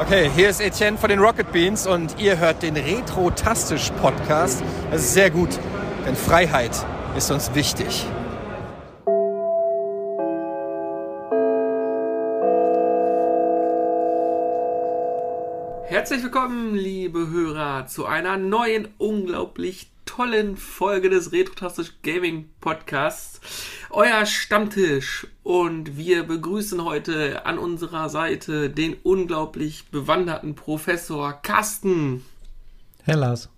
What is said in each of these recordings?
Okay, hier ist Etienne von den Rocket Beans und ihr hört den Retro-Tastisch Podcast. Das ist sehr gut, denn Freiheit ist uns wichtig. Herzlich willkommen, liebe Hörer, zu einer neuen, unglaublich tollen Folge des Retrotastisch Gaming Podcasts. Euer Stammtisch. Und wir begrüßen heute an unserer Seite den unglaublich bewanderten Professor Carsten. Herr Lars.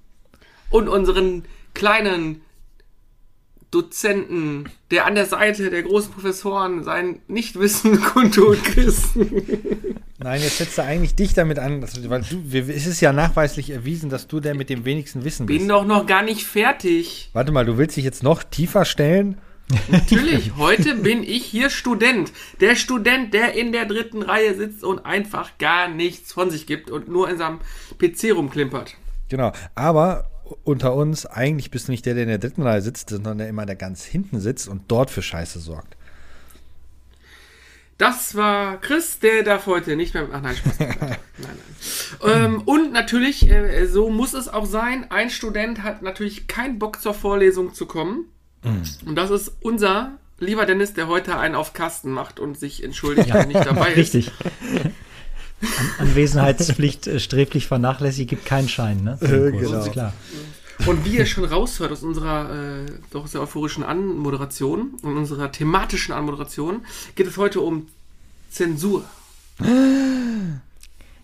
Und unseren kleinen Dozenten, der an der Seite der großen Professoren sein Nichtwissen kundtut, Christen. Nein, jetzt setzt er eigentlich dich damit an, weil du, es ist ja nachweislich erwiesen, dass du der mit dem wenigsten Wissen bist. Bin doch noch gar nicht fertig. Warte mal, du willst dich jetzt noch tiefer stellen? Natürlich, heute bin ich hier Student. Der Student, der in der dritten Reihe sitzt und einfach gar nichts von sich gibt und nur in seinem PC rumklimpert. Genau, aber unter uns, eigentlich bist du nicht der, der in der dritten Reihe sitzt, sondern der immer da ganz hinten sitzt und dort für Scheiße sorgt. Das war Chris, der darf heute nicht mehr. Ach nein, Spaß. nein, nein. Ähm, und natürlich, äh, so muss es auch sein. Ein Student hat natürlich keinen Bock zur Vorlesung zu kommen. Mhm. Und das ist unser lieber Dennis, der heute einen auf Kasten macht und sich entschuldigt, ja, wenn nicht dabei ist. Richtig. An Anwesenheitspflicht äh, sträflich vernachlässigt, gibt keinen Schein, ne? Äh, genau. Das ist klar. Und wie ihr schon raushört aus unserer äh, doch sehr euphorischen Anmoderation und unserer thematischen Anmoderation, geht es heute um Zensur.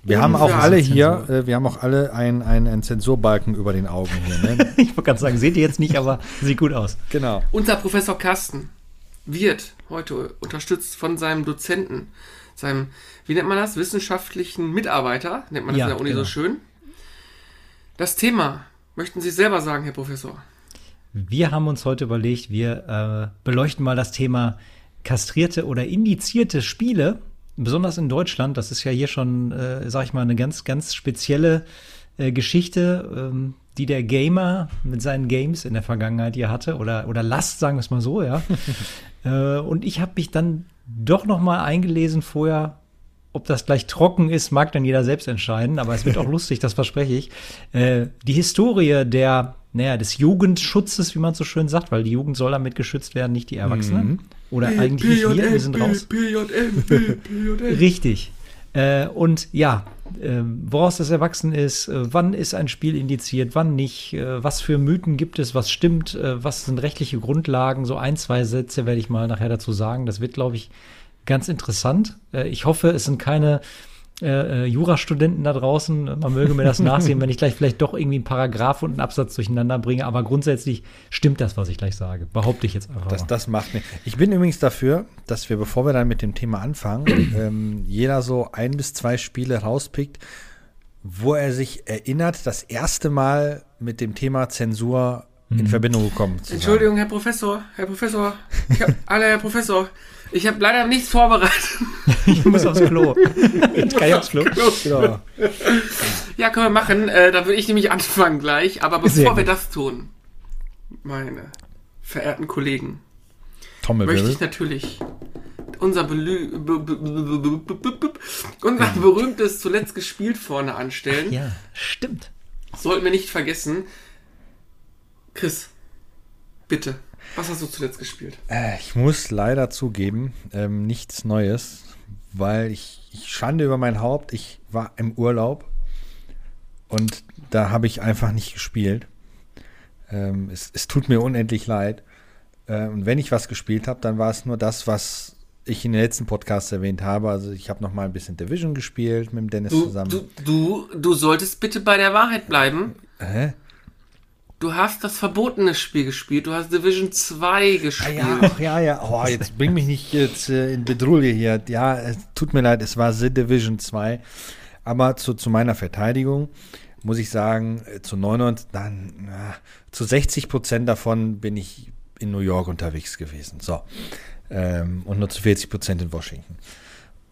Wir haben auch alle hier, äh, wir haben auch alle einen ein Zensurbalken über den Augen hier. Ne? ich wollte gerade sagen, seht ihr jetzt nicht, aber sieht gut aus. Genau. Unser Professor Carsten wird heute unterstützt von seinem Dozenten, seinem, wie nennt man das, wissenschaftlichen Mitarbeiter, nennt man das ja, in der Uni genau. so schön. Das Thema Möchten Sie selber sagen, Herr Professor? Wir haben uns heute überlegt, wir äh, beleuchten mal das Thema kastrierte oder indizierte Spiele, besonders in Deutschland. Das ist ja hier schon, äh, sag ich mal, eine ganz, ganz spezielle äh, Geschichte, ähm, die der Gamer mit seinen Games in der Vergangenheit hier hatte oder oder Last, sagen wir es mal so, ja. äh, und ich habe mich dann doch noch mal eingelesen vorher, ob das gleich trocken ist, mag dann jeder selbst entscheiden, aber es wird auch lustig, das verspreche ich. Äh, die Historie der, naja, des Jugendschutzes, wie man so schön sagt, weil die Jugend soll damit geschützt werden, nicht die Erwachsenen. Mhm. Oder P eigentlich nicht wir, wir sind raus. Richtig. Äh, und ja, äh, woraus das erwachsen ist, äh, wann ist ein Spiel indiziert, wann nicht, äh, was für Mythen gibt es, was stimmt, äh, was sind rechtliche Grundlagen, so ein, zwei Sätze werde ich mal nachher dazu sagen. Das wird, glaube ich, ganz interessant. Äh, ich hoffe, es sind keine äh, äh, Jurastudenten da draußen. Man möge mir das nachsehen, wenn ich gleich vielleicht doch irgendwie einen Paragraph und einen Absatz durcheinander bringe. Aber grundsätzlich stimmt das, was ich gleich sage. Behaupte ich jetzt einfach. Das, das macht mir. Ich bin übrigens dafür, dass wir, bevor wir dann mit dem Thema anfangen, ähm, jeder so ein bis zwei Spiele rauspickt, wo er sich erinnert, das erste Mal mit dem Thema Zensur in mhm. Verbindung gekommen zu Entschuldigung, sein. Herr Professor, Herr Professor, ich hab, alle, Herr Professor, ich habe leider nichts vorbereitet. ich muss aufs Klo. Ich kann ich aufs Klo? Klo. Ja, können wir machen. Äh, da würde ich nämlich anfangen gleich. Aber bevor wir das tun, meine verehrten Kollegen, Tommel möchte ich natürlich unser, Belü unser berühmtes zuletzt gespielt vorne anstellen. Ach ja, stimmt. Sollten wir nicht vergessen. Chris, bitte. Was hast du zuletzt gespielt? Äh, ich muss leider zugeben, ähm, nichts Neues, weil ich, ich schande über mein Haupt. Ich war im Urlaub und da habe ich einfach nicht gespielt. Ähm, es, es, tut mir unendlich leid. Äh, und wenn ich was gespielt habe, dann war es nur das, was ich in den letzten Podcasts erwähnt habe. Also ich habe noch mal ein bisschen Division gespielt mit dem Dennis du, zusammen. Du, du, du solltest bitte bei der Wahrheit bleiben. Hä? Du hast das verbotene Spiel gespielt. Du hast Division 2 gespielt. Ah, ja, ach, ja, ja. Oh, jetzt bring mich nicht jetzt äh, in Bedrulle hier. Ja, es tut mir leid, es war The Division 2. Aber zu, zu meiner Verteidigung muss ich sagen, äh, zu 99, dann, na, zu 60 Prozent davon bin ich in New York unterwegs gewesen. So. Ähm, und nur zu 40 Prozent in Washington.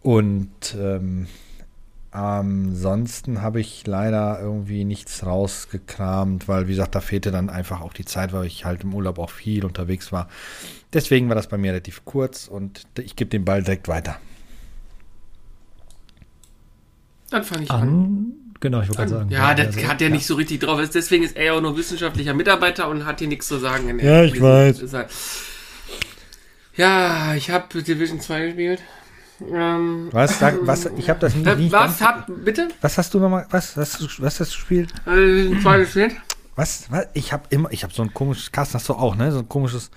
Und ähm, Ansonsten habe ich leider irgendwie nichts rausgekramt, weil, wie gesagt, da fehlte dann einfach auch die Zeit, weil ich halt im Urlaub auch viel unterwegs war. Deswegen war das bei mir relativ kurz und ich gebe den Ball direkt weiter. Dann fange ich an. An, genau, ich wollte gerade sagen. Ja, der also, hat ja nicht so richtig drauf. Deswegen ist er ja auch nur wissenschaftlicher Mitarbeiter und hat hier nichts zu sagen. In Ja, ich weiß. Ja, ich habe Division 2 gespielt. Ähm, Was, sag, was, ich habe das nie, äh, nie was ganz- hat, bitte? was hast du nochmal, was, was, hast du- was hast du gespielt? Äh, Division 2 gespielt? Was, was? Ich habe immer, ich habe so ein komisches, Carsten hast du auch, ne? So ein komisches,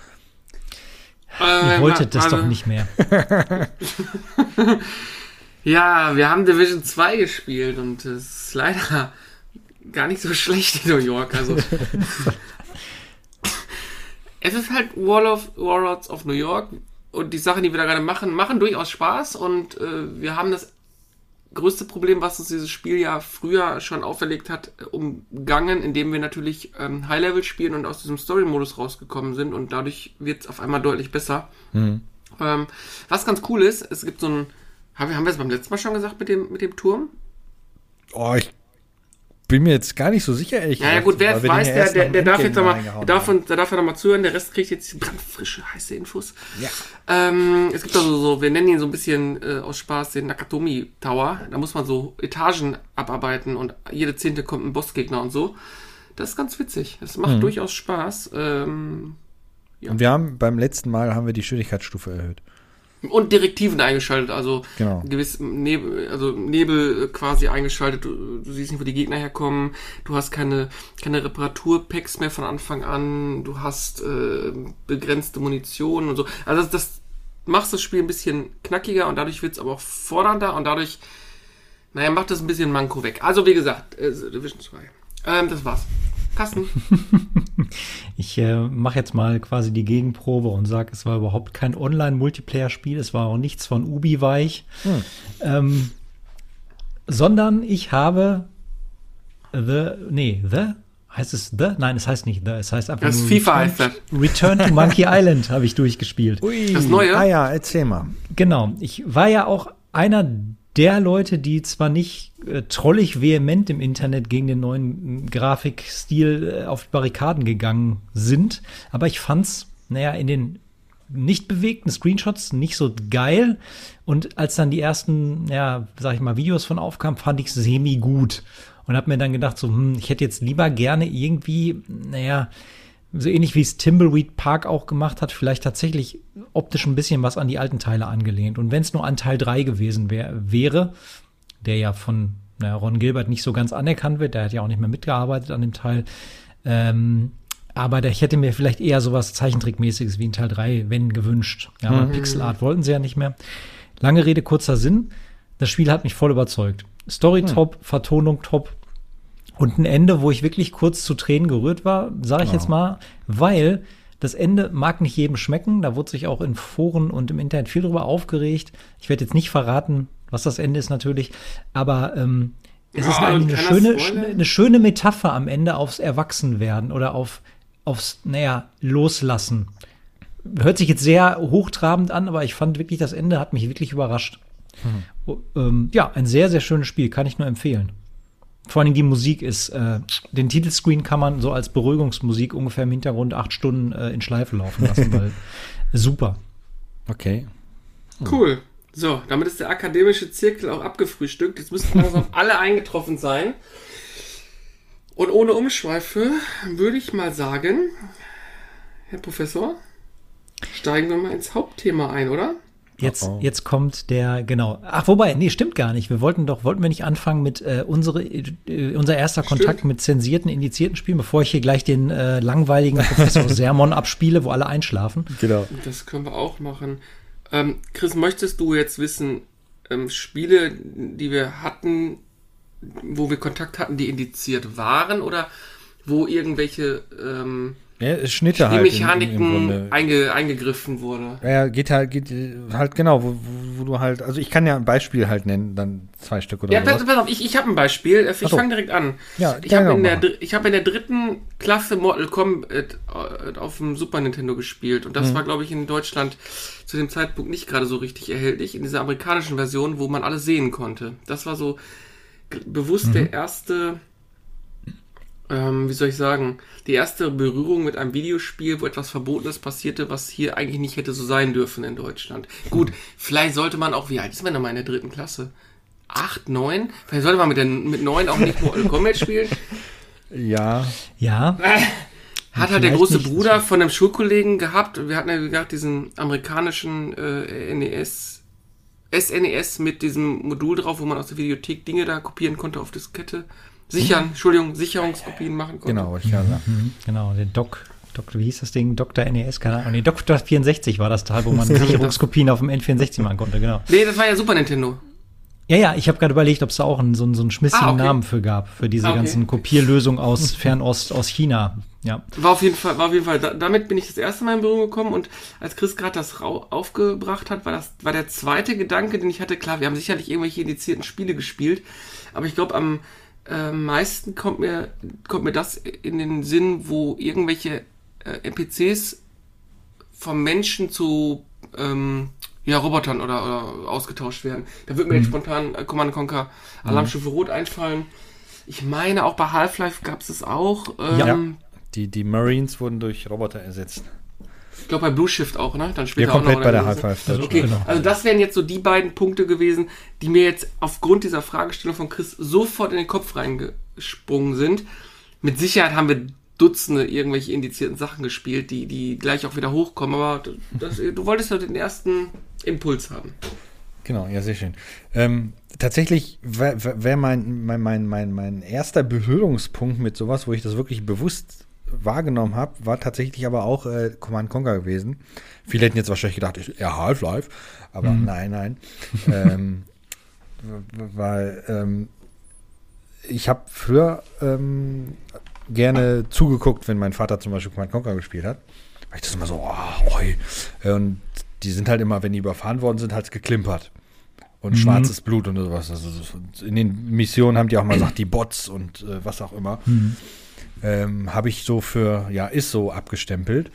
Äh, Ihr wolltet das also- doch nicht mehr. Ja, wir haben Division 2 gespielt und es ist leider gar nicht so schlecht in New York. Also es ist halt Wall of Warlords of New York und die Sachen, die wir da gerade machen, machen durchaus Spaß und äh, wir haben das größte Problem, was uns dieses Spiel ja früher schon auferlegt hat, umgangen, indem wir natürlich ähm, High-Level spielen und aus diesem Story-Modus rausgekommen sind und dadurch wird es auf einmal deutlich besser. Ähm, was ganz cool ist, es gibt so ein, haben wir, haben wir es beim letzten Mal schon gesagt mit dem, mit dem Turm? oh, ich bin mir jetzt gar nicht so sicher, ehrlich Ja, ja gut, wer weiß, ja der, der, der darf jetzt nochmal, darf, der darf ja nochmal zuhören, der Rest kriegt jetzt brandfrische, heiße Infos. Ja. Ähm, es gibt also so, wir nennen ihn so ein bisschen äh, aus Spaß den Nakatomi Tower. Da muss man so Etagen abarbeiten und jede Zehnte kommt ein Bossgegner und so. Das ist ganz witzig. Das macht Mhm. durchaus Spaß. Ähm, Und wir haben, beim letzten Mal haben wir die Schwierigkeitsstufe erhöht. Und Direktiven eingeschaltet, also Genau. gewiss Nebel, also Nebel quasi eingeschaltet. Du, du siehst nicht, wo die Gegner herkommen. Du hast keine keine Reparaturpacks mehr von Anfang an. Du hast äh, begrenzte Munition und so. Also das, das macht das Spiel ein bisschen knackiger und dadurch wird es aber auch fordernder und dadurch, naja, macht das ein bisschen Manko weg. Also wie gesagt, äh, Division 2. Ähm, das war's. Carsten. Ich äh, mache jetzt mal quasi die Gegenprobe und sage, es war überhaupt kein Online-Multiplayer-Spiel, es war auch nichts von Ubi weich, ähm, sondern ich habe The, nee, The, heißt es The? Nein, es heißt nicht The, es heißt einfach Das nur FIFA Return, heißt das. Return to Monkey Island habe ich durchgespielt. Ui, Das Neue? Ah ja, erzähl mal. Genau, ich war ja auch einer der Leute, die zwar nicht äh, trollig vehement im Internet gegen den neuen Grafikstil äh, auf die Barrikaden gegangen sind, aber ich fand's, naja, in den nicht bewegten Screenshots nicht so geil. Und als dann die ersten, ja, sag ich mal, Videos von aufkamen, fand ich semi gut. Und habe mir dann gedacht, so, hm, ich hätte jetzt lieber gerne irgendwie, naja, so ähnlich wie es Timbleweed Park auch gemacht hat, vielleicht tatsächlich optisch ein bisschen was an die alten Teile angelehnt. Und wenn es nur an Teil 3 gewesen wär, wäre, der ja von naja, Ron Gilbert nicht so ganz anerkannt wird, der hat ja auch nicht mehr mitgearbeitet an dem Teil, ähm, aber der, ich hätte mir vielleicht eher sowas Zeichentrickmäßiges wie in Teil 3, wenn gewünscht. Ja, aber Pixel Art wollten sie ja nicht mehr. Lange Rede, kurzer Sinn. Das Spiel hat mich voll überzeugt. Story top, Vertonung top. Und ein Ende, wo ich wirklich kurz zu Tränen gerührt war, sage ich jetzt mal, weil das Ende mag nicht jedem schmecken. Da wurde sich auch in Foren und im Internet viel drüber aufgeregt. Ich werde jetzt nicht verraten, was das Ende ist natürlich, aber ähm, es ist Ja, eine, eine, schöne, eine schöne Metapher am Ende aufs Erwachsenwerden oder auf, aufs, naja, Loslassen. Hört sich jetzt sehr hochtrabend an, aber ich fand wirklich, das Ende hat mich wirklich überrascht. Oh, ähm, ja, ein sehr, sehr schönes Spiel, kann ich nur empfehlen. Vor allem die Musik ist, äh, den Titelscreen kann man so als Beruhigungsmusik ungefähr im Hintergrund acht Stunden äh, in Schleife laufen lassen, weil super. Okay. Cool. So, damit ist der akademische Zirkel auch abgefrühstückt. Jetzt müssten langsam alle eingetroffen sein. Und ohne Umschweife würde ich mal sagen, Herr Professor, steigen wir mal ins Hauptthema ein, oder? Jetzt, Oh, oh. jetzt kommt der, genau. Ach, wobei, nee, stimmt gar nicht. Wir wollten doch, wollten wir nicht anfangen mit äh, unsere, äh, unser erster Kontakt mit zensierten, indizierten Spielen, bevor ich hier gleich den äh, langweiligen Professor Sermon abspiele, wo alle einschlafen. Genau. Das können wir auch machen. Ähm, Chris, möchtest du jetzt wissen, ähm, Spiele, die wir hatten, wo wir Kontakt hatten, die indiziert waren oder wo irgendwelche ähm, Ja, Schnitte halt. im- im Mechaniken Grunde. einge, eingegriffen wurde? Ja, geht halt, geht äh, halt genau, wo, wo, wo du halt, also ich kann ja ein Beispiel halt nennen, dann zwei Stück oder Ja, pass, pass auf, ich, ich habe ein Beispiel. Ich Ach so. fange direkt an. Ja, ich habe ich in, der ich hab in der dritten Klasse Mortal Kombat äh, auf dem Super Nintendo gespielt. Und Mhm. das war, glaube ich, in Deutschland zu dem Zeitpunkt nicht gerade so richtig erhältlich. In dieser amerikanischen Version, wo man alles sehen konnte. Das war so bewusst Mhm. der erste, ähm, wie soll ich sagen, die erste Berührung mit einem Videospiel, wo etwas Verbotenes passierte, was hier eigentlich nicht hätte so sein dürfen in Deutschland. Gut, vielleicht sollte man auch, wie alt ist man denn mal in der dritten Klasse? 8, 9. Vielleicht sollte man mit, den, mit 9 auch nicht Mortal Kombat spielen. Ja. Ja. Hat halt der große nicht. Bruder von einem Schulkollegen gehabt. Wir hatten ja gesagt, diesen amerikanischen äh, NES, SNES mit diesem Modul drauf, wo man aus der Videothek Dinge da kopieren konnte auf Diskette. Sichern, Entschuldigung, Sicherungskopien machen konnte. Genau, ich gerade sagen. Mhm, Genau, der Doc, Doc, wie hieß das Ding? Dr. NES, keine Ahnung. Nee, Dr. 64 war das Teil, wo man Sicherungskopien auf dem N64 machen konnte, genau. Nee, das war ja Super Nintendo. Ja, ja, ich habe gerade überlegt, ob es da auch einen, so, einen- so einen schmissigen Ah, okay. Namen für gab, für diese Ah, okay. ganzen Kopierlösungen aus Fernost, aus China. Ja. War auf jeden Fall, war auf jeden Fall, da, damit bin ich das erste Mal in Berührung gekommen und als Chris gerade das rau aufgebracht hat, war das, war der zweite Gedanke, den ich hatte, klar, wir haben sicherlich irgendwelche indizierten Spiele gespielt, aber ich glaube, am äh, meisten kommt mir, kommt mir das in den Sinn, wo irgendwelche äh, NPCs vom Menschen zu, ähm, ja, Robotern oder, oder ausgetauscht werden. Da wird mir jetzt spontan äh, Command Conquer Alarmstufe Rot einfallen. Ich meine, auch bei Half-Life gab es das auch. Ähm, Ja. Die, die Marines wurden durch Roboter ersetzt. Ich glaube bei Blue Shift auch, ne? Dann später Ja, komplett auch noch bei der oder Half-Life. so. Okay, Genau. also das wären jetzt so die beiden Punkte gewesen, die mir jetzt aufgrund dieser Fragestellung von Chris sofort in den Kopf reingesprungen sind. Mit Sicherheit haben wir Dutzende irgendwelche indizierten Sachen gespielt, die, die gleich auch wieder hochkommen, aber das, du wolltest ja den ersten Impuls haben. Genau, ja, sehr schön. Ähm, tatsächlich wäre wär mein, mein, mein, mein, mein erster Berührungspunkt mit sowas, wo ich das wirklich bewusst wahrgenommen habe, war tatsächlich aber auch äh, Command Conquer gewesen. Viele hätten jetzt wahrscheinlich gedacht, ich, ja, Half-Life, aber nein, nein. ähm, weil ähm, ich habe früher ähm, gerne zugeguckt, wenn mein Vater zum Beispiel Command Conquer gespielt hat. Weil ich das immer so, oh, oi. Und die sind halt immer, wenn die überfahren worden sind, halt geklimpert. Und schwarzes Blut und sowas. Also in den Missionen haben die auch mal gesagt, die Bots und äh, was auch immer. Ähm, Habe ich so für, ja, ist so abgestempelt.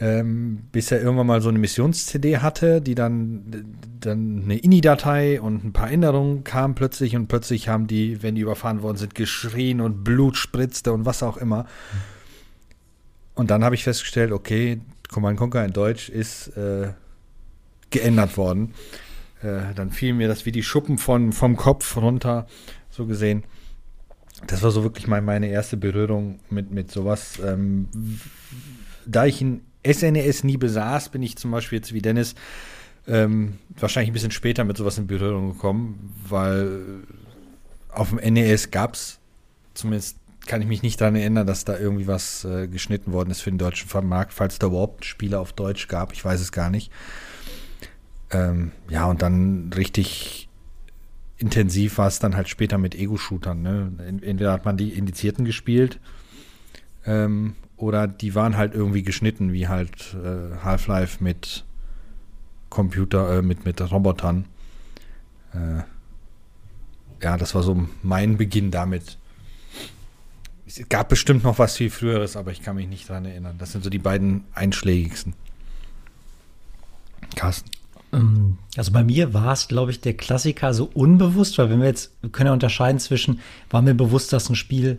Ähm, bis er irgendwann mal so eine Missions-CD hatte, die dann, dann eine INI-Datei und ein paar Änderungen kamen plötzlich und plötzlich haben die, wenn die überfahren worden sind, geschrien und Blut spritzte und was auch immer. Und dann habe ich festgestellt, okay, Command Conquer in Deutsch ist äh, geändert worden. Äh, dann fiel mir das wie die Schuppen von, vom Kopf runter, so gesehen. Das war so wirklich mein, meine erste Berührung mit, mit sowas. Ähm, da ich ein SNES nie besaß, bin ich zum Beispiel jetzt wie Dennis ähm, wahrscheinlich ein bisschen später mit sowas in Berührung gekommen, weil auf dem NES gab es, zumindest kann ich mich nicht daran erinnern, dass da irgendwie was äh, geschnitten worden ist für den deutschen Markt, falls da überhaupt Spiele auf Deutsch gab, ich weiß es gar nicht. Ähm, ja, und dann richtig intensiv war es dann halt später mit Ego-Shootern. Ne? Entweder hat man die Indizierten gespielt ähm, oder die waren halt irgendwie geschnitten, wie halt äh, Half-Life mit Computer, äh, mit, mit Robotern. Äh, ja, das war so mein Beginn damit. Es gab bestimmt noch was viel Früheres, aber ich kann mich nicht dran erinnern. Das sind so die beiden einschlägigsten. Carsten. Ähm, Also bei mir war es, glaube ich, der Klassiker so unbewusst, weil wenn wir jetzt, wir können ja unterscheiden zwischen, war mir bewusst, dass ein Spiel,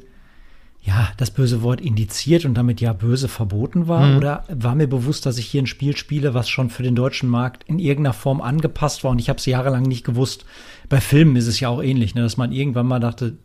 ja, das böse Wort indiziert und damit ja böse verboten war, oder war mir bewusst, dass ich hier ein Spiel spiele, was schon für den deutschen Markt in irgendeiner Form angepasst war und ich habe es jahrelang nicht gewusst. Bei Filmen ist es ja auch ähnlich, ne, dass man irgendwann mal dachte,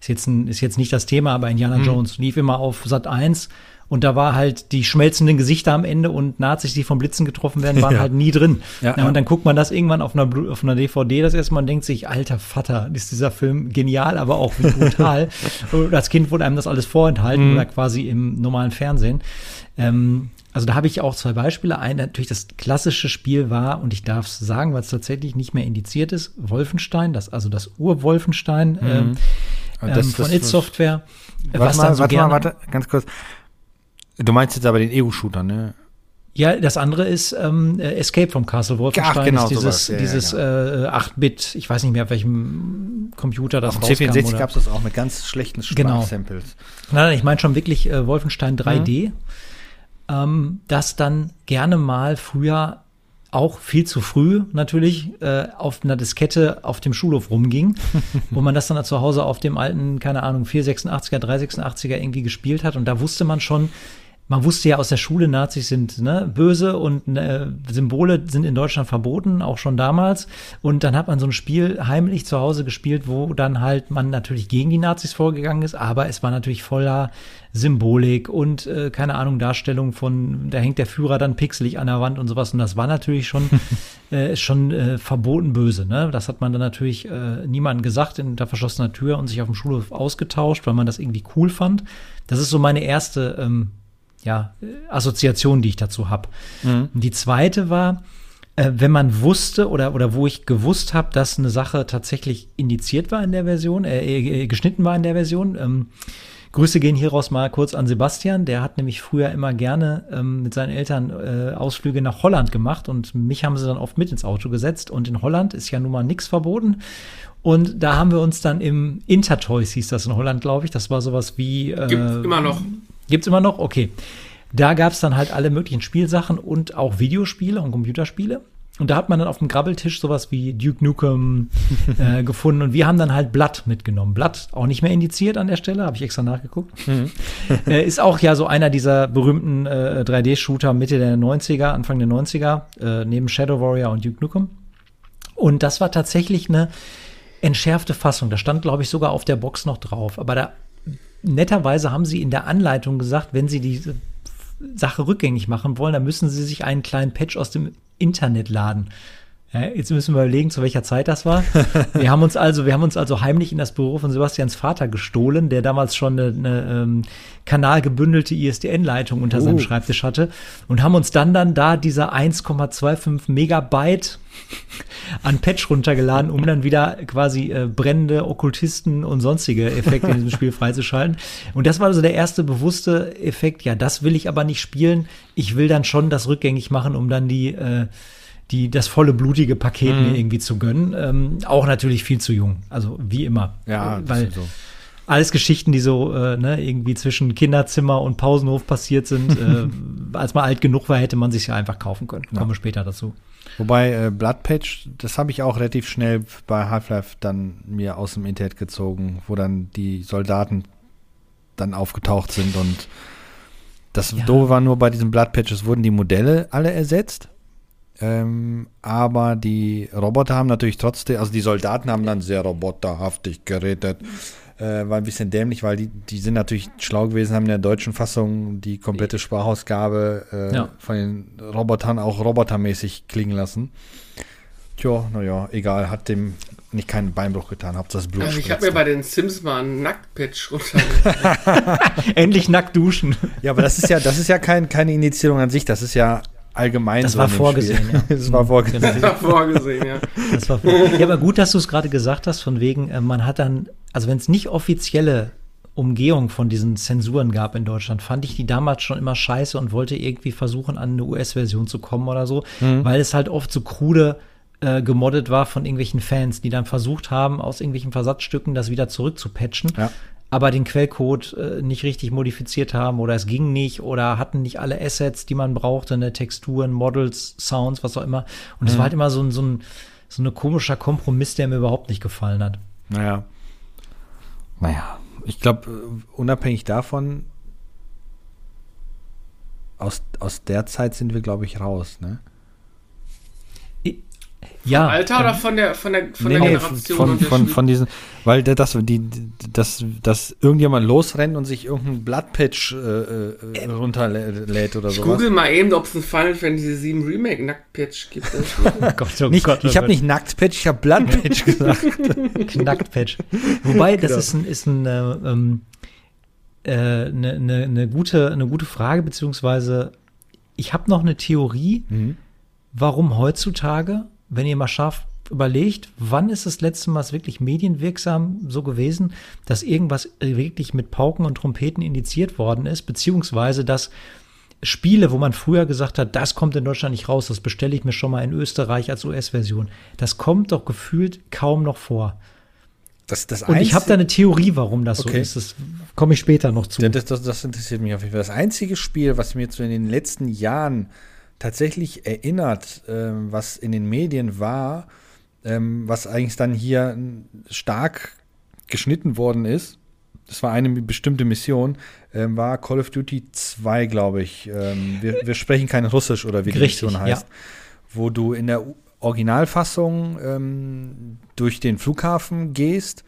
ist jetzt, ein, ist jetzt nicht das Thema, aber Indiana Jones lief immer auf Sat 1 und da war halt die schmelzenden Gesichter am Ende und Nazis, die von Blitzen getroffen werden, waren Ja. halt nie drin. Ja, Ja, und dann guckt man das irgendwann auf einer, auf einer DVD das erste Mal und denkt sich, alter Vater, ist dieser Film genial, aber auch brutal. als Kind wurde einem das alles vorenthalten oder quasi im normalen Fernsehen. Ähm, also da habe ich auch zwei Beispiele. Ein natürlich das klassische Spiel war, und ich darf es sagen, weil es tatsächlich nicht mehr indiziert ist, Wolfenstein, das, also das Ur-Wolfenstein ähm, Ah, das- ähm, von das- It Software. Warte mal, dann so warte mal, warte, ganz kurz. Du meinst jetzt aber den Ego-Shooter, ne? Ja, das andere ist ähm, äh, Escape from Castle Wolfenstein. Ach, genau, ist dieses. Ja, ja, dieses äh, 8-Bit, ich weiß nicht mehr, auf welchem Computer das Auf rauskam. C64 oder- gab es das auch mit ganz schlechten Genau. Sprachsamples. Nein, nein, ich meine schon wirklich äh, Wolfenstein 3D, Mhm. ähm, das dann gerne mal früher auch viel zu früh natürlich äh, auf einer Diskette auf dem Schulhof rumging, wo man das dann zu Hause auf dem alten, keine Ahnung, 486er, 386er irgendwie gespielt hat und da wusste man schon, man wusste ja aus der Schule, Nazis sind ne, böse und äh, Symbole sind in Deutschland verboten, auch schon damals. Und dann hat man so ein Spiel heimlich zu Hause gespielt, wo dann halt man natürlich gegen die Nazis vorgegangen ist, aber es war natürlich voller Symbolik und äh, keine Ahnung, Darstellung von, da hängt der Führer dann pixelig an der Wand und sowas. Und das war natürlich schon, äh, schon äh, verboten böse. Ne? Das hat man dann natürlich äh, niemandem gesagt hinter verschlossener Tür und sich auf dem Schulhof ausgetauscht, weil man das irgendwie cool fand. Das ist so meine erste ähm, ja, Assoziation, die ich dazu habe. Mhm. Die zweite war, äh, wenn man wusste oder, oder wo ich gewusst habe, dass eine Sache tatsächlich indiziert war in der Version, äh, äh, geschnitten war in der Version. Ähm, Grüße gehen hieraus mal kurz an Sebastian. Der hat nämlich früher immer gerne ähm, mit seinen Eltern äh, Ausflüge nach Holland gemacht und mich haben sie dann oft mit ins Auto gesetzt. Und in Holland ist ja nun mal nichts verboten. Und da haben wir uns dann im Intertoys, hieß das in Holland, glaube ich. Das war sowas wie. Äh, Gibt immer noch. Gibt's immer noch? Okay. Da gab's dann halt alle möglichen Spielsachen und auch Videospiele und Computerspiele. Und da hat man dann auf dem Grabbeltisch sowas wie Duke Nukem äh, gefunden. Und wir haben dann halt Blatt mitgenommen. Blatt auch nicht mehr indiziert an der Stelle, habe ich extra nachgeguckt. Mhm. äh, ist auch ja so einer dieser berühmten äh, 3D-Shooter Mitte der 90er, Anfang der 90er, äh, neben Shadow Warrior und Duke Nukem. Und das war tatsächlich eine entschärfte Fassung. Da stand, glaube ich, sogar auf der Box noch drauf. Aber da netterweise haben sie in der Anleitung gesagt, wenn sie diese Sache rückgängig machen wollen, dann müssen sie sich einen kleinen Patch aus dem Internet laden. Jetzt müssen wir überlegen, zu welcher Zeit das war. wir haben uns also, wir haben uns also heimlich in das Büro von Sebastians Vater gestohlen, der damals schon eine, eine ähm, kanalgebündelte ISDN-Leitung unter uh. seinem Schreibtisch hatte und haben uns dann dann da dieser 1,25 Megabyte an Patch runtergeladen, um dann wieder quasi äh, brennende Okkultisten und sonstige Effekte in diesem Spiel freizuschalten. Und das war also der erste bewusste Effekt. Ja, das will ich aber nicht spielen. Ich will dann schon das rückgängig machen, um dann die äh, die das volle blutige Paket mhm. mir irgendwie zu gönnen. Ähm, auch natürlich viel zu jung. Also wie immer. Ja, weil so. alles Geschichten, die so äh, ne, irgendwie zwischen Kinderzimmer und Pausenhof passiert sind. äh, als man alt genug war, hätte man sich ja einfach kaufen können. Ja. Kommen wir später dazu. Wobei äh, Bloodpatch, das habe ich auch relativ schnell bei Half-Life dann mir aus dem Internet gezogen, wo dann die Soldaten dann aufgetaucht sind und das ja. Doofe war nur bei diesen Bloodpatches wurden die Modelle alle ersetzt ähm, aber die Roboter haben natürlich trotzdem, also die Soldaten haben dann sehr roboterhaftig geredet. Äh, war ein bisschen dämlich, weil die, die sind natürlich schlau gewesen, haben in der deutschen Fassung die komplette Sprachausgabe äh, ja. von den Robotern auch robotermäßig klingen lassen. Tja, naja, egal, hat dem nicht keinen Beinbruch getan, hauptsache das Blut. Also ich habe mir bei den Sims mal einen Nacktpatch runtergeladen. Endlich nackt duschen. Ja, aber das ist ja, das ist ja kein, keine Initiierung an sich, das ist ja allgemein das so war vorgesehen, ja. das war vorgesehen. Das war vorgesehen, ja. Das war vor ja, aber gut, dass du es gerade gesagt hast, von wegen, äh, man hat dann, also wenn es nicht offizielle Umgehung von diesen Zensuren gab in Deutschland, fand ich die damals schon immer scheiße und wollte irgendwie versuchen, an eine US-Version zu kommen oder so, mhm. weil es halt oft so krude äh, gemoddet war von irgendwelchen Fans, die dann versucht haben, aus irgendwelchen Versatzstücken das wieder zurückzupatchen. Ja aber den Quellcode äh, nicht richtig modifiziert haben oder es ging nicht oder hatten nicht alle Assets, die man brauchte, ne, Texturen, Models, Sounds, was auch immer. Und es mhm. war halt immer so ein, so ein so ein komischer Kompromiss, der mir überhaupt nicht gefallen hat. Naja. Naja, ich glaube, äh, unabhängig davon, aus, aus der Zeit sind wir, glaube ich, raus, ne? Ja. Vom Alter oder von der, von der, von nee, der Generation? Von, von, von diesen, weil das, die, das, das irgendjemand losrennt und sich irgendein Bloodpatch äh, äh, ähm. runterlädt oder so. Google mal eben, ob es ein Final Fantasy 7 Remake Nacktpatch gibt. oh Gott, oh nicht, Gott, ich habe nicht Nacktpatch, ich habe Bloodpatch gesagt. Nacktpatch. Wobei, das genau. ist ein, ist ein äh, ähm, äh, eine, eine, eine, gute, eine gute Frage, beziehungsweise ich habe noch eine Theorie, mhm. warum heutzutage wenn ihr mal scharf überlegt, wann ist das letzte Mal wirklich medienwirksam so gewesen, dass irgendwas wirklich mit Pauken und Trompeten indiziert worden ist, beziehungsweise dass Spiele, wo man früher gesagt hat, das kommt in Deutschland nicht raus, das bestelle ich mir schon mal in Österreich als US-Version. Das kommt doch gefühlt kaum noch vor. Das, das und ich habe da eine Theorie, warum das okay. so ist. Das komme ich später noch zu. Das, das, interessiert mich auf jeden Fall. Das einzige Spiel, was mir jetzt in den letzten Jahren tatsächlich erinnert, äh, was in den Medien war, ähm, was eigentlich dann hier stark geschnitten worden ist, das war eine bestimmte Mission, ähm, war Call of Duty 2, glaube ich. Ähm, wir, wir, sprechen kein Russisch oder wie die Richtig, Mission heißt. Ja. Wo du in der Originalfassung ähm, durch den Flughafen gehst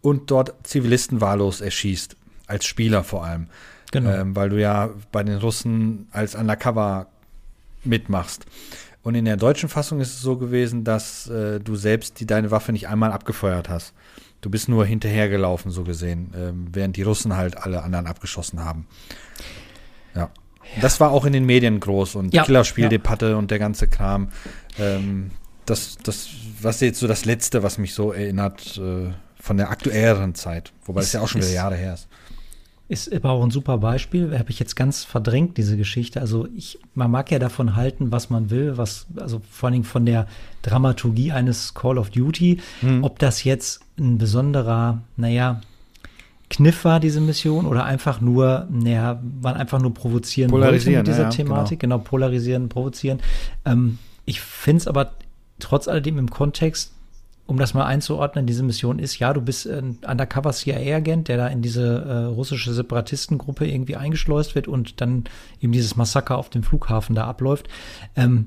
und dort Zivilisten wahllos erschießt. Als Spieler vor allem. Genau. Ähm, weil du ja bei den Russen als Undercover mitmachst. Und in der deutschen Fassung ist es so gewesen, dass äh, du selbst die, deine Waffe nicht einmal abgefeuert hast. Du bist nur hinterhergelaufen, so gesehen, ähm, während die Russen halt alle anderen abgeschossen haben. Ja. ja. Das war auch in den Medien groß und ja. Killerspieldebatte ja. und der ganze Kram. Ähm, das, das, was jetzt so das Letzte, was mich so erinnert äh, von der aktuelleren Zeit, wobei es ja auch schon wieder Jahre her ist. Ist aber auch ein super Beispiel. Habe ich jetzt ganz verdrängt, diese Geschichte. Also ich, man mag ja davon halten, was man will, was, also vor allen Dingen von der Dramaturgie eines Call of Duty. Mhm. Ob das jetzt ein besonderer, naja, Kniff war, diese Mission, oder einfach nur, naja, man einfach nur provozieren wollte mit dieser ja, Thematik. Genau. genau, polarisieren, provozieren. Ähm, ich finde es aber trotz alledem im Kontext um das mal einzuordnen, diese Mission ist, ja, du bist ein Undercover CIA-Agent, der da in diese äh, russische Separatistengruppe irgendwie eingeschleust wird und dann eben dieses Massaker auf dem Flughafen da abläuft. Ähm,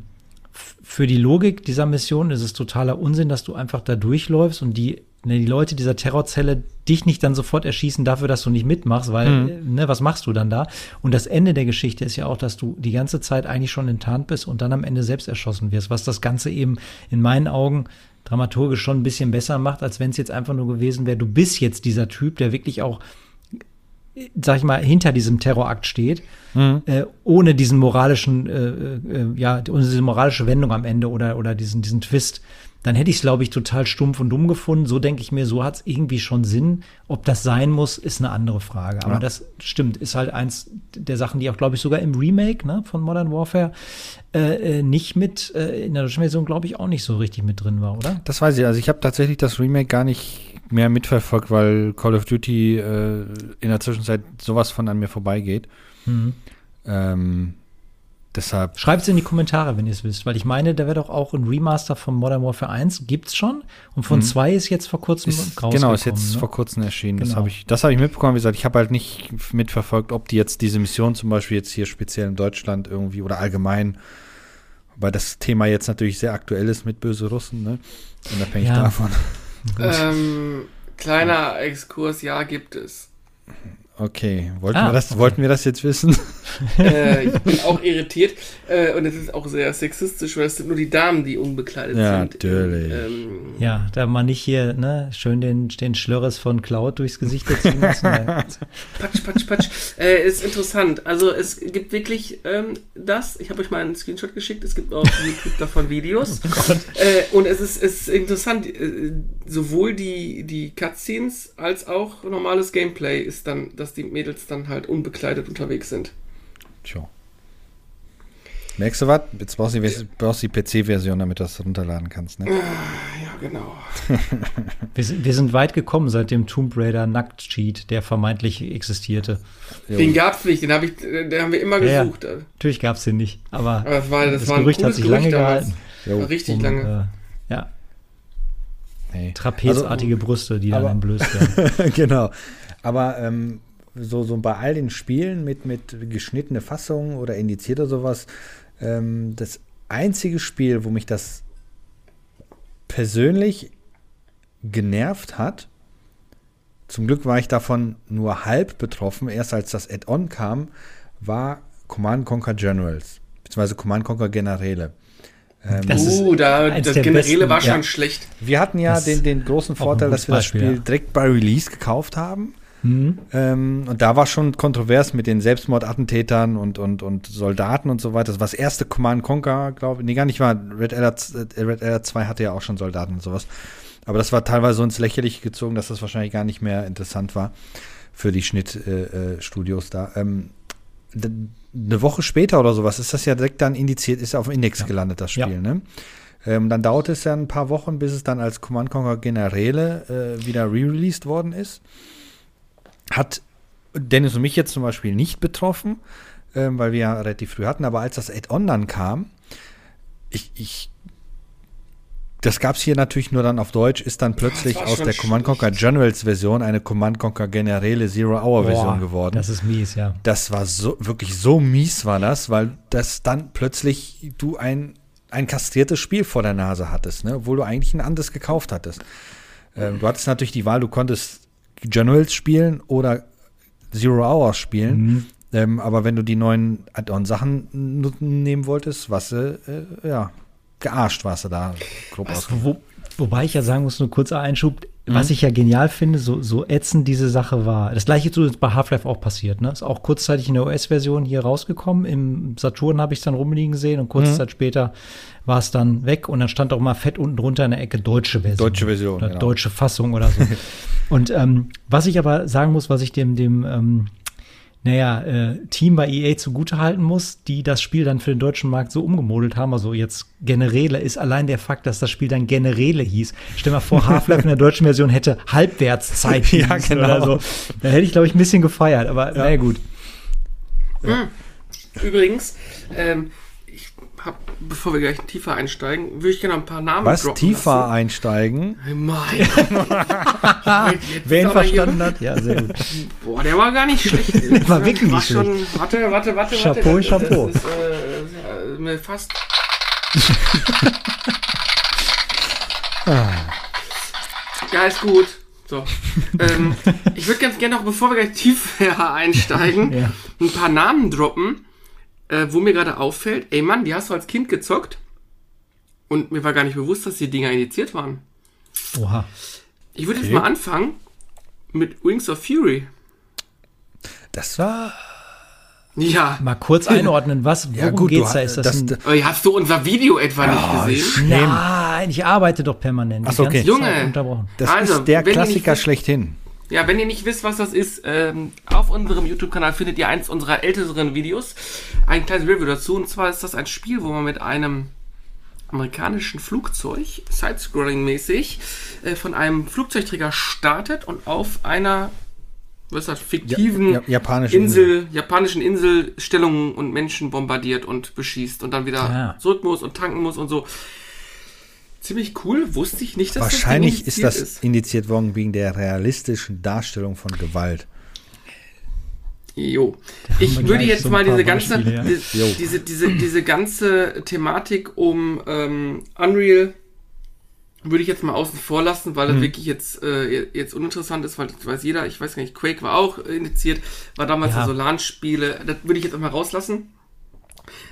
für die Logik dieser Mission ist es totaler Unsinn, dass du einfach da durchläufst und die, ne, die Leute dieser Terrorzelle dich nicht dann sofort erschießen dafür, dass du nicht mitmachst, weil, mhm. ne, was machst du dann da? Und das Ende der Geschichte ist ja auch, dass du die ganze Zeit eigentlich schon enttarnt bist und dann am Ende selbst erschossen wirst, was das Ganze eben in meinen Augen dramaturgisch schon ein bisschen besser macht, als wenn es jetzt einfach nur gewesen wäre, du bist jetzt dieser Typ, der wirklich auch, sag ich mal, hinter diesem Terrorakt steht, mhm. äh, ohne diesen moralischen, äh, äh, ja, ohne diese moralische Wendung am Ende oder, oder diesen, diesen Twist dann hätte ich es, glaube ich, total stumpf und dumm gefunden. So denke ich mir, so hat es irgendwie schon Sinn. Ob das sein muss, ist eine andere Frage. Aber ja. das stimmt, ist halt eins der Sachen, die auch, glaube ich, sogar im Remake ne, von Modern Warfare äh, äh nicht mit, äh, in der deutschen Version, glaube ich, auch nicht so richtig mit drin war, oder? Das weiß ich. Also ich habe tatsächlich das Remake gar nicht mehr mitverfolgt, weil Call of Duty äh, in der Zwischenzeit sowas von an mir vorbeigeht. Mhm. Ähm, Deshalb. Schreibt es in die Kommentare, wenn ihr es wisst, weil ich meine, da wird doch auch ein Remaster von Modern Warfare 1 gibt's schon und von mhm. 2 ist jetzt vor kurzem ist, Genau, ist jetzt ne? vor kurzem erschienen. Genau. Das habe ich, das ich mitbekommen. Wie gesagt, ich habe halt nicht mitverfolgt, ob die jetzt diese Mission zum Beispiel jetzt hier speziell in Deutschland irgendwie oder allgemein, weil das Thema jetzt natürlich sehr aktuell ist mit böse Russen, ne? Unabhängig ja. davon. Ähm, kleiner Exkurs, ja, gibt es. Okay, wollten, ah, wir das, okay. wollten wir das jetzt wissen? Äh, ich bin auch irritiert äh, und es ist auch sehr sexistisch, weil es sind nur die Damen, die unbekleidet ja, sind. Natürlich. Ähm, ja, da man nicht hier ne, schön den, den Schlörres von Cloud durchs Gesicht ziehen müssen. patsch, patsch, patsch. Äh, ist interessant. Also es gibt wirklich ähm, das. Ich habe euch mal einen Screenshot geschickt. Es gibt auf YouTube davon Videos. Oh äh, und es ist, ist interessant. Äh, sowohl die, die Cutscenes als auch normales Gameplay ist dann das dass die Mädels dann halt unbekleidet unterwegs sind. Tja. Merkst du was? Jetzt brauchst du die, brauchst die PC-Version, damit du das runterladen kannst, ne? Ah, ja, genau. wir, sind, wir sind weit gekommen seit dem Tomb Raider Nackt-Cheat, der vermeintlich existierte. Den gab es nicht, den, hab ich, den haben wir immer ja, gesucht. Ja, natürlich gab es den nicht, aber, aber das, war, das, das war Gerücht hat sich Gerücht lange gehalten. Richtig um, lange. Äh, ja. Hey. Trapezartige also, Brüste, die aber, dann entblößt werden. genau. Aber ähm, so, so bei all den Spielen mit, mit geschnittene Fassungen oder indiziert oder sowas, ähm, das einzige Spiel, wo mich das persönlich genervt hat, zum Glück war ich davon nur halb betroffen, erst als das Add-on kam, war Command Conquer Generals, beziehungsweise Command Conquer Generäle. Ähm, uh, da, das Generäle besten, war schon ja. schlecht. Wir hatten ja den, den großen Vorteil, dass wir das Spiel ja. direkt bei Release gekauft haben. Mhm. Ähm, und da war schon kontrovers mit den Selbstmordattentätern und, und, und Soldaten und so weiter. Das war das erste Command Conquer, glaube ich. Nee, gar nicht mal. Red Alert, äh, Red Alert 2 hatte ja auch schon Soldaten und sowas. Aber das war teilweise so ins Lächerliche gezogen, dass das wahrscheinlich gar nicht mehr interessant war für die Schnittstudios äh, äh da. Ähm, eine Woche später oder sowas ist das ja direkt dann indiziert, ist auf Index ja. gelandet, das Spiel, ja. ne? Ähm, dann dauerte es ja ein paar Wochen, bis es dann als Command Conquer Generäle äh, wieder re-released worden ist hat Dennis und mich jetzt zum Beispiel nicht betroffen, ähm, weil wir ja relativ früh hatten, aber als das Add-on dann kam, ich, ich das gab es hier natürlich nur dann auf Deutsch, ist dann plötzlich aus der Command Conquer Generals Version eine Command Conquer Generäle Zero Hour Version Boah, geworden. Das ist mies, ja. Das war so, wirklich so mies war das, weil das dann plötzlich du ein, ein kastriertes Spiel vor der Nase hattest, ne? obwohl du eigentlich ein anderes gekauft hattest. Ähm, du hattest natürlich die Wahl, du konntest Generals spielen oder Zero Hours spielen. Mhm. Ähm, aber wenn du die neuen Add-on-Sachen nehmen wolltest, was äh, ja, gearscht warst du da grob aus. Wo, wobei ich ja sagen muss, nur kurzer Einschub. Was ich ja genial finde, so, so ätzend diese Sache war. Das gleiche ist übrigens bei Half-Life auch passiert, ne? Ist auch kurzzeitig in der US-Version hier rausgekommen. Im Saturn habe ich es dann rumliegen sehen und kurze Mhm. Zeit später war es dann weg und dann stand auch mal fett unten drunter in der Ecke deutsche Version. Deutsche Version, genau. deutsche Fassung oder so. und ähm, was ich aber sagen muss, was ich dem, dem ähm, naja, äh, Team bei EA zugute halten muss, die das Spiel dann für den deutschen Markt so umgemodelt haben. Also jetzt Generäle ist allein der Fakt, dass das Spiel dann Generäle hieß. Stell mal vor, Half-Life in der deutschen Version hätte Halbwertszeit Ja, genau. oder so. Da hätte ich, glaube ich, ein bisschen gefeiert, aber naja, gut. Übrigens, ähm, hab, bevor wir gleich tiefer einsteigen, würde ich gerne noch ein paar Namen Was? Tiefer lassen. einsteigen? Mein. Wer ihn verstanden hat, ja, sehr gut. Boah, der war gar nicht schlecht. Der war wirklich nicht schon, Warte, warte, warte. Chapeau, warte. Chapeau. Das ist äh, äh, mir fast. ja, ist gut. So. ähm, ich würde ganz gerne noch, bevor wir gleich tiefer einsteigen, Ja. ein paar Namen droppen, äh, wo mir gerade auffällt, ey Mann, die hast du als Kind gezockt. Und mir war gar nicht bewusst, dass die Dinger injiziert waren. Oha. Ich würde jetzt mal anfangen mit Wings of Fury. Das war. Ja. Mal kurz einordnen, was, worum Ja, gut, geht's du, da? Ist das, das, ein, Hast du unser Video etwa nicht gesehen? Nein, ich arbeite doch permanent. Ach die so, ganze okay. Zeit Junge. Unterbrochen. das Also, ist der Klassiker schlechthin. Ja, wenn ihr nicht wisst, was das ist, ähm, auf unserem YouTube-Kanal findet ihr eins unserer älteren Videos. Ein kleines Review dazu. Und zwar ist das ein Spiel, wo man mit einem amerikanischen Flugzeug, Sidescrolling-mäßig, äh, von einem Flugzeugträger startet und auf einer was ist das, fiktiven Ja- ja- japanischen Insel, japanischen Insel Stellungen und Menschen bombardiert und beschießt und dann wieder Ah. zurück muss und tanken muss und so. Ziemlich cool, wusste ich nicht, dass Wahrscheinlich das ist Ding das indiziert worden wegen der realistischen Darstellung von Gewalt. Jo. Ich würde jetzt so mal diese ganze, ja. die, diese, diese, diese ganze Thematik um ähm, Unreal würde ich jetzt mal außen vor lassen, weil Mhm. das wirklich jetzt, äh, jetzt uninteressant ist, weil das weiß jeder, ich weiß gar nicht, Quake war auch indiziert, war damals Ja. Solan-Spiele, das würde ich jetzt einmal rauslassen.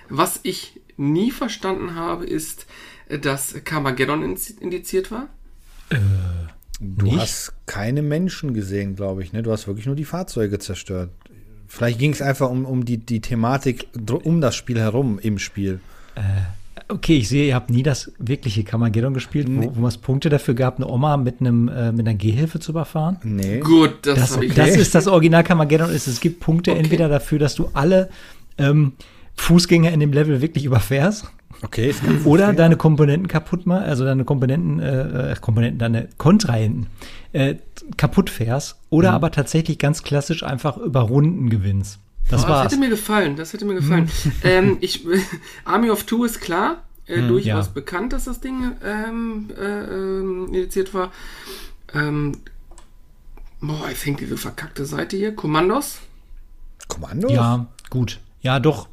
Was ich nie verstanden habe, ist, dass Carmageddon indiz- indiziert war. Du Nicht? hast keine Menschen gesehen, glaube ich. Ne? Du hast wirklich nur die Fahrzeuge zerstört. Vielleicht ging es einfach um, um die, die Thematik um das Spiel herum im Spiel. Okay, ich sehe, ihr habt nie das wirkliche Carmageddon gespielt, wo, wo es Punkte dafür gab, eine Oma mit einem äh, mit einer Gehhilfe zu überfahren. Nee. Gut, das, Das, habe ich das ist das Original Carmageddon. Ist, es gibt Punkte Okay. entweder dafür, dass du alle ähm, Fußgänger in dem Level wirklich überfährst Okay, oder deine Komponenten kaputt machst, also deine Komponenten, äh, äh, Komponenten, deine Kontrahenten äh, kaputt fährst oder Mhm. aber tatsächlich ganz klassisch einfach über Runden gewinnst. Das Oh, das war's. hätte mir gefallen, das hätte mir gefallen. ähm, ich, Army of Two ist klar, äh, durchaus ja. bekannt, dass das Ding ähm, äh, ähm, indiziert war. Ähm, boah, ich finde diese verkackte Seite hier. Kommandos? Kommando? Ja, gut. Ja, doch.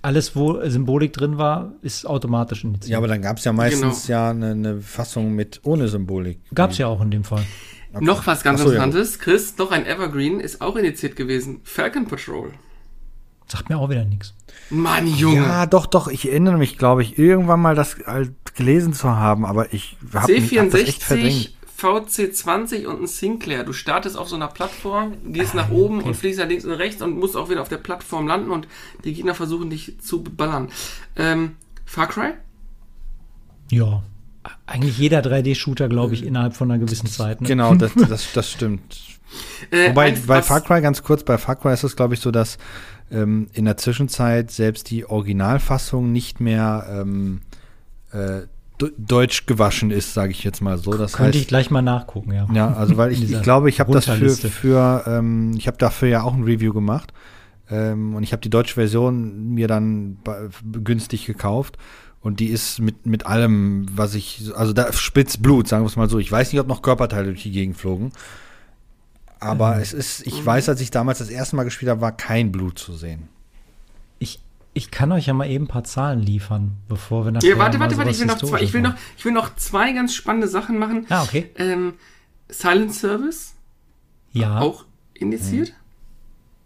Alles, wo Symbolik drin war, ist automatisch indiziert. Ja, aber dann gab es ja meistens Genau. ja eine, eine Fassung mit ohne Symbolik. Gab's ja auch in dem Fall. Noch was ganz so, ja. Interessantes. Chris, noch ein Evergreen ist auch indiziert gewesen. Falcon Patrol. Sagt mir auch wieder nichts. Mann, Junge. Ja, doch, doch. Ich erinnere mich, glaube ich, irgendwann mal das halt gelesen zu haben, aber ich habe hab das echt C64, verdrängt. VC20 und ein Sinclair. Du startest auf so einer Plattform, gehst nach oben und fliegst nach links und rechts und musst auch wieder auf der Plattform landen und die Gegner versuchen dich zu ballern. Ähm, Far Cry? Ja. Eigentlich jeder 3D-Shooter, glaube ich, innerhalb von einer gewissen Zeit. Ne? Genau, das, das, das stimmt. Äh, Wobei bei Far Cry, ganz kurz, bei Far Cry ist es, glaube ich, so, dass ähm, in der Zwischenzeit selbst die Originalfassung nicht mehr ähm, äh, deutsch gewaschen ist, sage ich jetzt mal so. Das Könnte ich heißt, gleich mal nachgucken, ja. ja, also weil ich, ich glaube, ich habe das für, für ähm, ich habe dafür ja auch ein Review gemacht ähm, und ich habe die deutsche Version mir dann günstig gekauft Und die ist mit, mit allem, was ich, also da spitzt Blut, sagen wir es mal so. Ich weiß nicht, ob noch Körperteile durch die Gegend flogen. Aber es ist, ich weiß, als ich damals das erste Mal gespielt habe, war kein Blut zu sehen. Ich, kann euch ja mal eben ein paar Zahlen liefern, bevor wir nachher Ja, warte, warte, warte, ich will, noch zwei, ich, will noch, ich will noch zwei ganz spannende Sachen machen. Ah, okay. Ähm, Silent Service. Ja. auch indiziert.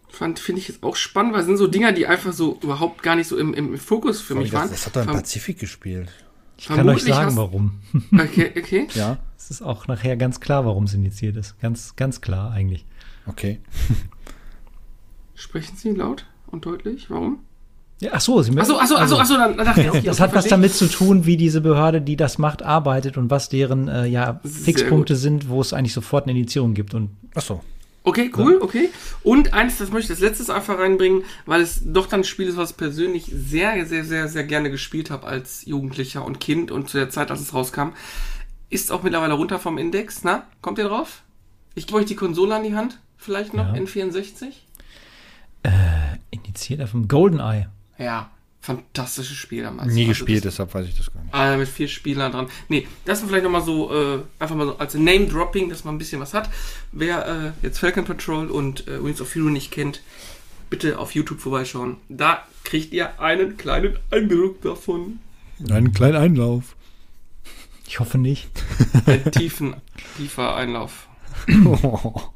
Fand, finde ich jetzt auch spannend, weil es sind so Dinger, die einfach so überhaupt gar nicht so im, im Fokus für mich das, waren. das hat doch im Pazifik gespielt. Ich kann euch sagen, hast- warum. Okay, okay. Ja, Es ist auch nachher ganz klar, warum es indiziert ist. Ganz, ganz klar eigentlich. okay. Sprechen Sie laut und deutlich. Warum? Ja, ach so, Sie Achso, achso, achso, achso, dann, dann dachte ich, okay, Das hat was damit zu tun, wie diese Behörde, die das macht, arbeitet und was deren äh, ja, Fixpunkte sind, wo es eigentlich sofort eine Indizierung gibt. Und Ach so. Okay, cool, okay. Und eins, das möchte ich als letztes einfach reinbringen, weil es doch dann ein Spiel ist, was ich persönlich sehr, sehr, sehr, sehr gerne gespielt habe als Jugendlicher und Kind und zu der Zeit, als es rauskam. Ist auch mittlerweile runter vom Index. Na, kommt ihr drauf? Ich gebe euch die Konsole an die Hand. Vielleicht noch Ja. N64? indiziert auf dem GoldenEye. Ja, fantastisches Spiel damals. Nie Also gespielt, das- deshalb weiß ich das gar nicht. Ah, mit vier Spielern dran. Nee, das war vielleicht nochmal so, äh, einfach mal so als Name-Dropping, dass man ein bisschen was hat. Wer äh, jetzt Falcon Patrol und äh, Wings of Hero nicht kennt, bitte auf YouTube vorbeischauen. Da kriegt ihr einen kleinen Eindruck davon. Einen kleinen Einlauf. Ich hoffe nicht. Ein tiefen, tiefer Einlauf.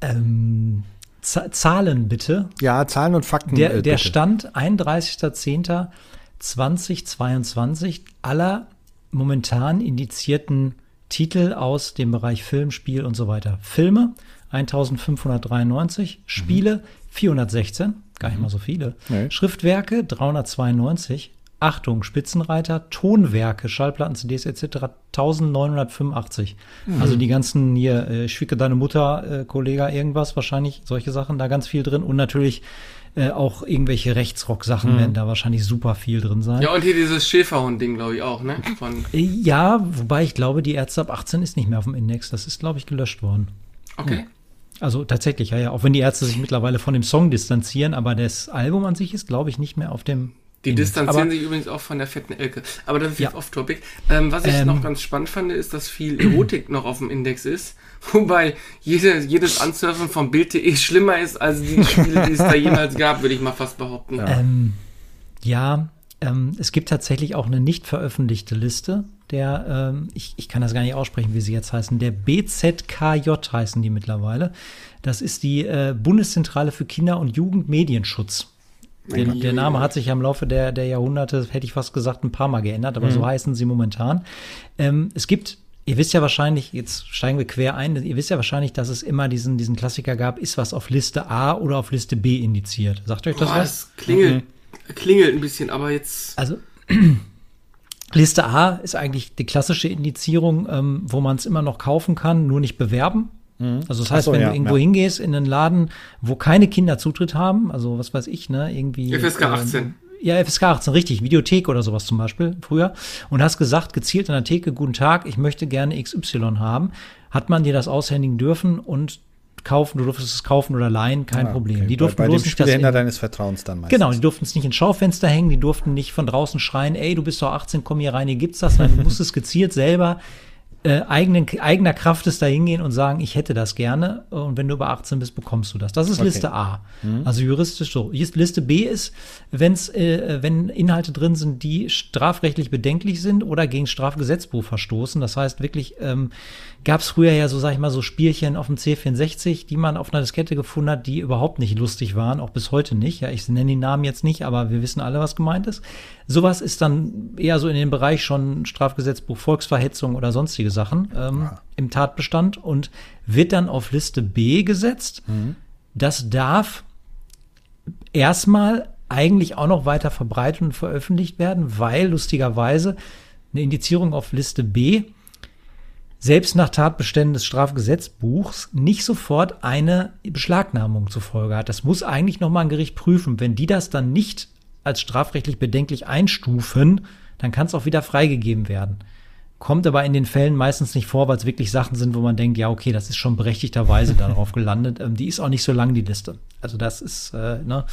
Ähm, Z Zahlen bitte. ja, Zahlen und Fakten. Der, äh, der. Stand 31.10.2022 aller momentan indizierten Titel aus dem Bereich Film, Spiel und so weiter. Filme 1593, Spiele 416, gar nicht mal so viele. Nee. Schriftwerke 392, Achtung, Spitzenreiter, Tonwerke, Schallplatten, CDs etc. 1985. Also die ganzen hier, äh, Schwicke deine Mutter, äh, Kollege, irgendwas, wahrscheinlich solche Sachen, da ganz viel drin. Und natürlich äh, auch irgendwelche Rechtsrock-Sachen werden da wahrscheinlich super viel drin sein. Ja, und hier dieses Schäferhund-Ding, glaube ich, auch, ne? Von, Äh, Ja, wobei ich glaube, die Ärzte ab 18 ist nicht mehr auf dem Index. Das ist, glaube ich, gelöscht worden. okay. Also tatsächlich, ja, ja. Auch wenn die Ärzte sich mittlerweile von dem Song distanzieren, aber das Album an sich ist, glaube ich, nicht mehr auf dem. Die Index. distanzieren sich übrigens auch von der fetten Elke. Aber das ist Ja. jetzt off-topic. Ähm, was ich Ähm. noch ganz spannend fand, ist, dass viel Erotik noch auf dem Index ist. Wobei jede, jedes Ansurfen von Bild.de schlimmer ist als die Spiele, die es da jemals gab, würde ich mal fast behaupten. Ähm, ja, ähm, es gibt tatsächlich auch eine nicht veröffentlichte Liste der, ähm, ich, ich kann das gar nicht aussprechen, wie sie jetzt heißen, der BZKJ heißen die mittlerweile. Das ist die äh, Bundeszentrale für Kinder- und Jugendmedienschutz. Der, der Name hat sich ja im Laufe der, der Jahrhunderte, hätte ich fast gesagt, ein paar Mal geändert, aber so heißen sie momentan. Ähm, es gibt, ihr wisst ja wahrscheinlich, jetzt steigen wir quer ein, ihr wisst ja wahrscheinlich, dass es immer diesen, diesen Klassiker gab, ist was auf Liste A oder auf Liste B indiziert. Sagt euch das Boah, was? das klingelt, klingelt ein bisschen, aber jetzt. Also Liste A ist eigentlich die klassische Indizierung, ähm, wo man es immer noch kaufen kann, nur nicht bewerben. Also das heißt, so, wenn ja, du irgendwo ja. hingehst in einen Laden, wo keine Kinder Zutritt haben, also was weiß ich, ne, irgendwie. FSK ähm, 18. ja, FSK 18, richtig, Videothek oder sowas zum Beispiel früher. Und hast gesagt, gezielt an der Theke, guten Tag, ich möchte gerne XY haben. Hat man dir das aushändigen dürfen und kaufen, du durftest es kaufen oder leihen, kein Ah, Problem. okay. Die durften bei, bei bloß dem nicht das in- deines Vertrauens dann meistens. Genau, die durften es nicht ins Schaufenster hängen, die durften nicht von draußen schreien, ey, du bist doch 18, komm hier rein, hier gibt's das. Nein, du musstest gezielt selber äh, eigenen, eigener Kraft es da hingehen und sagen, ich hätte das gerne. Und wenn du über 18 bist, bekommst du das. Das ist Okay. Liste A. Also juristisch so. Liste B ist, wenn's, äh, wenn Inhalte drin sind, die strafrechtlich bedenklich sind oder gegen Strafgesetzbuch verstoßen. Das heißt wirklich, ähm, gab es früher ja so, sag ich mal, so Spielchen auf dem C64, die man auf einer Diskette gefunden hat, die überhaupt nicht lustig waren, auch bis heute nicht. Ja, ich nenne die Namen jetzt nicht, aber wir wissen alle, was gemeint ist. Sowas ist dann eher so in dem Bereich schon Strafgesetzbuch Volksverhetzung oder sonstige Sachen ähm, im Tatbestand und wird dann auf Liste B gesetzt. Das darf erstmal eigentlich auch noch weiter verbreitet und veröffentlicht werden, weil lustigerweise eine Indizierung auf Liste B selbst nach Tatbeständen des Strafgesetzbuchs nicht sofort eine Beschlagnahmung zur Folge hat. Das muss eigentlich noch mal ein Gericht prüfen. Wenn die das dann nicht als strafrechtlich bedenklich einstufen, dann kann es auch wieder freigegeben werden. Kommt aber in den Fällen meistens nicht vor, weil es wirklich Sachen sind, wo man denkt, ja, okay, das ist schon berechtigterweise darauf gelandet. Ähm, die ist auch nicht so lang, die Liste. Also das ist, äh, ne,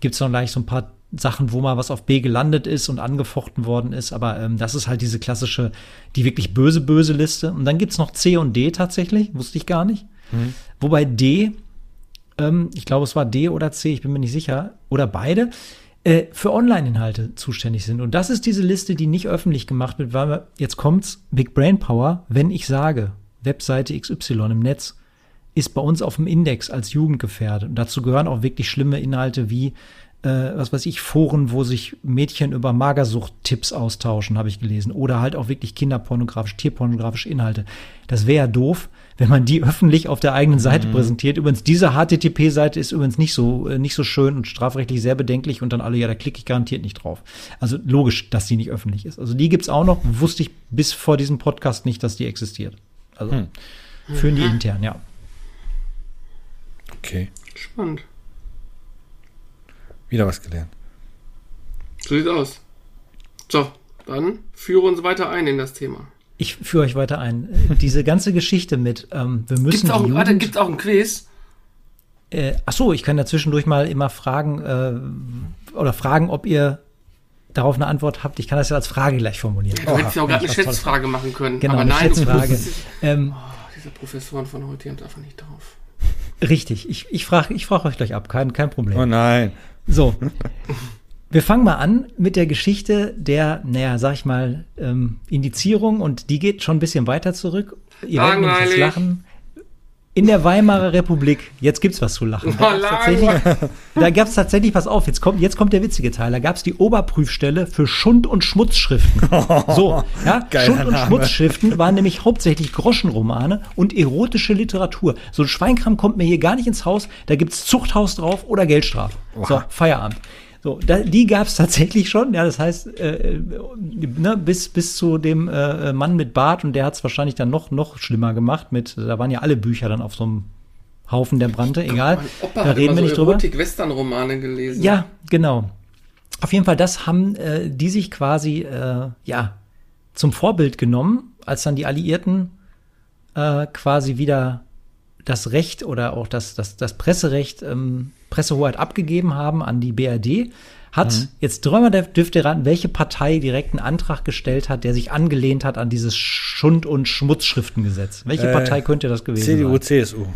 gibt es noch gleich so ein paar Sachen, wo mal was auf B gelandet ist und angefochten worden ist. Aber ähm, das ist halt diese klassische, die wirklich böse, böse Liste. Und dann gibt's noch C und D tatsächlich, wusste ich gar nicht. Mhm. Wobei D, ähm, ich glaube, es war D oder C, ich bin mir nicht sicher, oder beide, äh, für Online-Inhalte zuständig sind. Und das ist diese Liste, die nicht öffentlich gemacht wird, weil jetzt kommt's, Big Brain Power, wenn ich sage, Webseite XY im Netz ist bei uns auf dem Index als Jugendgefährdet. Und dazu gehören auch wirklich schlimme Inhalte wie, äh, was weiß ich, Foren, wo sich Mädchen über Magersucht-Tipps austauschen, habe ich gelesen. Oder halt auch wirklich kinderpornografisch, tierpornografische Inhalte. Das wäre ja doof, wenn man die öffentlich auf der eigenen Seite mhm. präsentiert. Übrigens, diese HTTP-Seite ist übrigens nicht so, äh, nicht so schön und strafrechtlich sehr bedenklich und dann alle, ja, da klicke ich garantiert nicht drauf. Also logisch, dass die nicht öffentlich ist. Also die gibt's auch noch, wusste ich bis vor diesem Podcast nicht, dass die existiert. Also hm. führen die intern, ja. Okay. Spannend. Wieder was gelernt. So sieht's aus. So, dann führe uns weiter ein in das Thema. Ich führe euch weiter ein. Diese ganze Geschichte mit, ähm, wir müssen. Gibt's auch, Jugend, warte, gibt's auch ein Quiz? Äh, ach so, ich kann ja zwischendurch mal immer fragen äh, oder fragen, ob ihr darauf eine Antwort habt. Ich kann das ja als Frage gleich formulieren. Du hättest ja auch gerade eine Schätzfrage machen können. Genau, aber eine nein, Schätzfrage. Ähm, oh, diese Professoren von heute, die haben einfach nicht drauf. Richtig, ich, ich frage ich frag euch gleich ab, kein, kein Problem. Oh nein. So. Wir fangen mal an mit der Geschichte der, naja, sag ich mal, ähm, Indizierung und die geht schon ein bisschen weiter zurück. Ihr werdet nämlich lachen. In der Weimarer Republik, jetzt gibt's was zu lachen. Da gab's tatsächlich, da gab's tatsächlich, pass auf, jetzt kommt, jetzt kommt der witzige Teil. Da gab's die Oberprüfstelle für Schund- und Schmutzschriften. So, ja, Schund- und Name. Schmutzschriften waren nämlich hauptsächlich Groschenromane und erotische Literatur. So ein Schweinkram kommt mir hier gar nicht ins Haus. Da gibt's Zuchthaus drauf oder Geldstrafe. So, Feierabend. So, da, die gab es tatsächlich schon. Ja, das heißt, äh, ne, bis, bis zu dem äh, Mann mit Bart und der hat es wahrscheinlich dann noch, noch schlimmer gemacht. Mit, da waren ja alle Bücher dann auf so einem Haufen, der brannte. Egal. Opa da reden wir nicht so drüber. Erotik-Western-Romane gelesen. Ja, genau. Auf jeden Fall, das haben äh, die sich quasi äh, ja zum Vorbild genommen, als dann die Alliierten äh, quasi wieder das Recht oder auch das, das, das Presserecht ähm, Pressehoheit abgegeben haben an die BRD, hat mhm. jetzt dreimal dürft ihr raten, welche Partei direkt einen Antrag gestellt hat, der sich angelehnt hat an dieses Schund- und Schmutzschriftengesetz. Welche äh, Partei könnte das gewesen CDU, sein? CDU, CSU.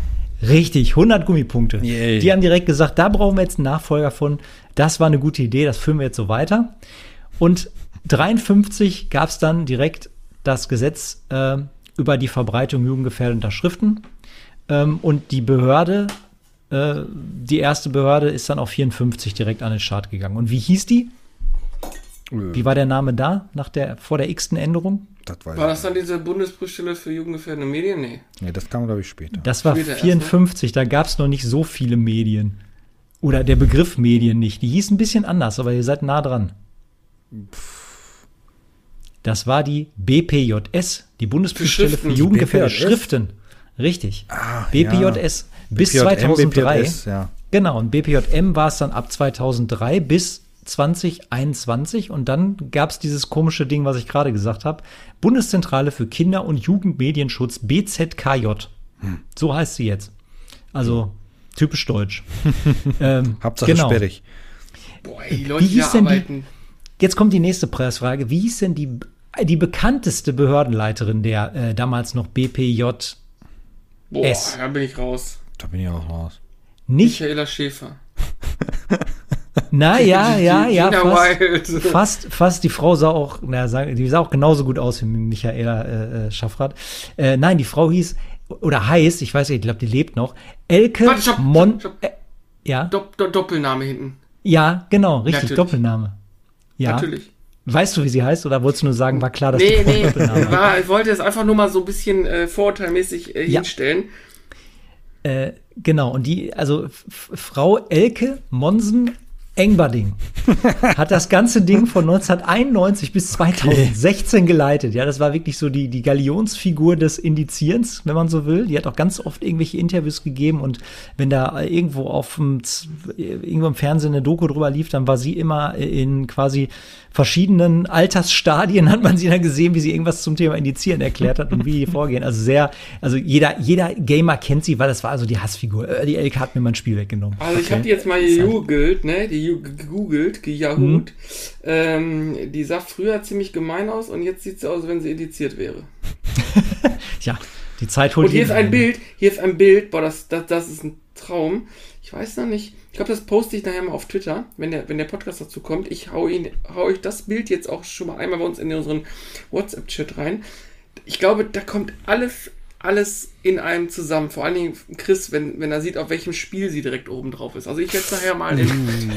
Richtig, 100 Gummipunkte. Yay. Die haben direkt gesagt, da brauchen wir jetzt einen Nachfolger von. Das war eine gute Idee, das führen wir jetzt so weiter. Und 53 gab es dann direkt das Gesetz äh, über die Verbreitung jugendgefährdender Schriften. Ähm, und die Behörde äh, die erste Behörde ist dann auf 54 direkt an den Start gegangen. Und wie hieß die? Wie war der Name da, nach der, vor der x-ten Änderung? Das war, war das dann diese Bundesprüfstelle für jugendgefährdende Medien? Nee. Nee, das kam, glaube ich, später. Das war später 54, da gab es noch nicht so viele Medien. Oder der Begriff Medien nicht. Die hieß ein bisschen anders, aber ihr seid nah dran. Das war die BPJS, die Bundesprüfstelle für, für jugendgefährdende Schriften. Richtig. Ah, BPJS. Ja. Bis BPJM, 2003. BPJS, ja. Genau, und BPJM war es dann ab 2003 bis 2021 und dann gab es dieses komische Ding, was ich gerade gesagt habe, Bundeszentrale für Kinder- und Jugendmedienschutz BZKJ. Hm. So heißt sie jetzt. Also typisch deutsch. ähm, Hauptsache genau. sperrig. Boah, die Leute Wie hieß denn die, Jetzt kommt die nächste Preisfrage. Wie hieß denn die, die bekannteste Behördenleiterin der äh, damals noch BPJ Boah, da bin ich raus. Da bin ich auch raus. Nicht? Michaela Schäfer. Na ja, ja, ja, fast, fast, fast, die Frau sah auch, na, die sah auch genauso gut aus wie Michaela äh, äh, Schaffrath. Äh, nein, die Frau hieß, oder heißt, ich weiß nicht, ich glaube, die lebt noch, Elke Warte, stopp, Mon... Stopp, stopp. Äh, ja? Dopp, Dopp, Doppelname hinten. Ja, genau, richtig, Natürlich. Doppelname. Ja. Natürlich. Weißt du, wie sie heißt, oder wolltest du nur sagen, war klar, dass nee, die Frau nee, Doppelname war, Ich wollte es einfach nur mal so ein bisschen äh, vorurteilmäßig äh, ja. hinstellen. Äh, genau, und die, also Frau Elke Monsen Engberding hat das ganze Ding von 1991 bis 2016 geleitet. Ja, das war wirklich so die, die Galionsfigur des Indizierens, wenn man so will. Die hat auch ganz oft irgendwelche Interviews gegeben und wenn da irgendwo auf dem, irgendwo im Fernsehen eine Doku drüber lief, dann war sie immer in quasi verschiedenen Altersstadien hat man sie dann gesehen, wie sie irgendwas zum Thema Indizieren erklärt hat und wie die vorgehen. Also sehr, also jeder, jeder Gamer kennt sie, weil das war also die Hassfigur. Die LK hat mir mein Spiel weggenommen. Also ich okay. habe die jetzt mal gegoogelt, ne? Die gegoogelt, gejahoot. Ähm, die sah früher ziemlich gemein aus und jetzt sieht sie aus, als wenn sie indiziert wäre. Ja, die Zeit holt Und hier ist ein Bild, hier ist ein Bild, boah, das, das, das ist ein Traum. Ich weiß noch nicht, ich glaube, das poste ich nachher mal auf Twitter, wenn der, wenn der Podcast dazu kommt. Ich hau, ihn, hau euch das Bild jetzt auch schon mal einmal bei uns in unseren WhatsApp-Chat rein. Ich glaube, da kommt alles, alles in einem zusammen. Vor allen Dingen Chris, wenn, wenn er sieht, auf welchem Spiel sie direkt oben drauf ist. Also ich werde es nachher mal in,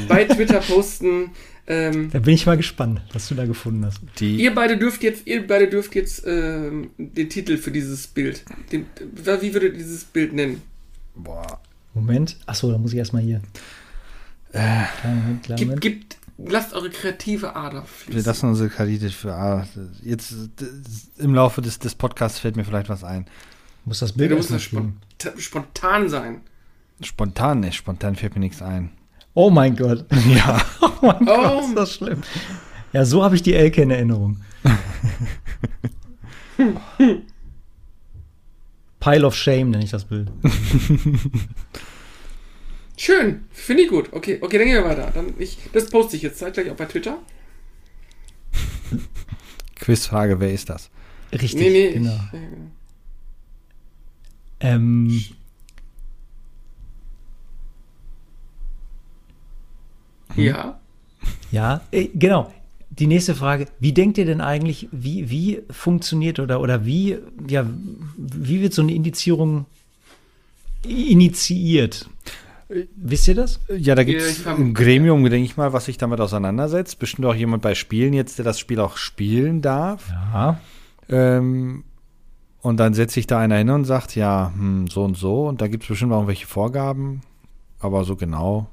bei Twitter posten. Ähm, Da bin ich mal gespannt, was du da gefunden hast. Die, Ihr beide dürft jetzt, ihr beide dürft jetzt ähm, den Titel für dieses Bild. Den, wie würdet ihr dieses Bild nennen? boah, Moment. Achso, da muss ich erstmal hier. Kleinen Moment, kleinen Gibt, Moment. gibt, lasst eure kreative Ader wir fließen. lassen unsere Kredite für. Ah, jetzt im Laufe des, des Podcasts fällt mir vielleicht was ein. Muss das Bild du musst erstmal das spontan, spontan sein. Spontan, nicht, spontan fällt mir nichts ein. Oh mein Gott. Ja. Oh mein Oh. Gott, ist das schlimm. Ja, so habe ich die Elke in Erinnerung. Pile of Shame nenne ich das Bild. Schön, finde ich gut. Okay, okay, dann gehen wir weiter. Dann ich, das poste ich jetzt zeitgleich auch bei Twitter. Quizfrage, wer ist das? Richtig, nee, nee. genau. Ich, äh, Ähm, ja. ja, äh, genau. Die nächste Frage, wie denkt ihr denn eigentlich, wie, wie funktioniert oder, oder wie, ja, wie wird so eine Indizierung initiiert? Wisst ihr das? Ja, da gibt es ein Gremium, denke ich mal, was sich damit auseinandersetzt. Bestimmt auch jemand bei Spielen jetzt, der das Spiel auch spielen darf. Ja. Ähm, und dann setzt sich da einer hin und sagt, ja, hm, so und so. Und da gibt es bestimmt auch irgendwelche Vorgaben. Aber so genau.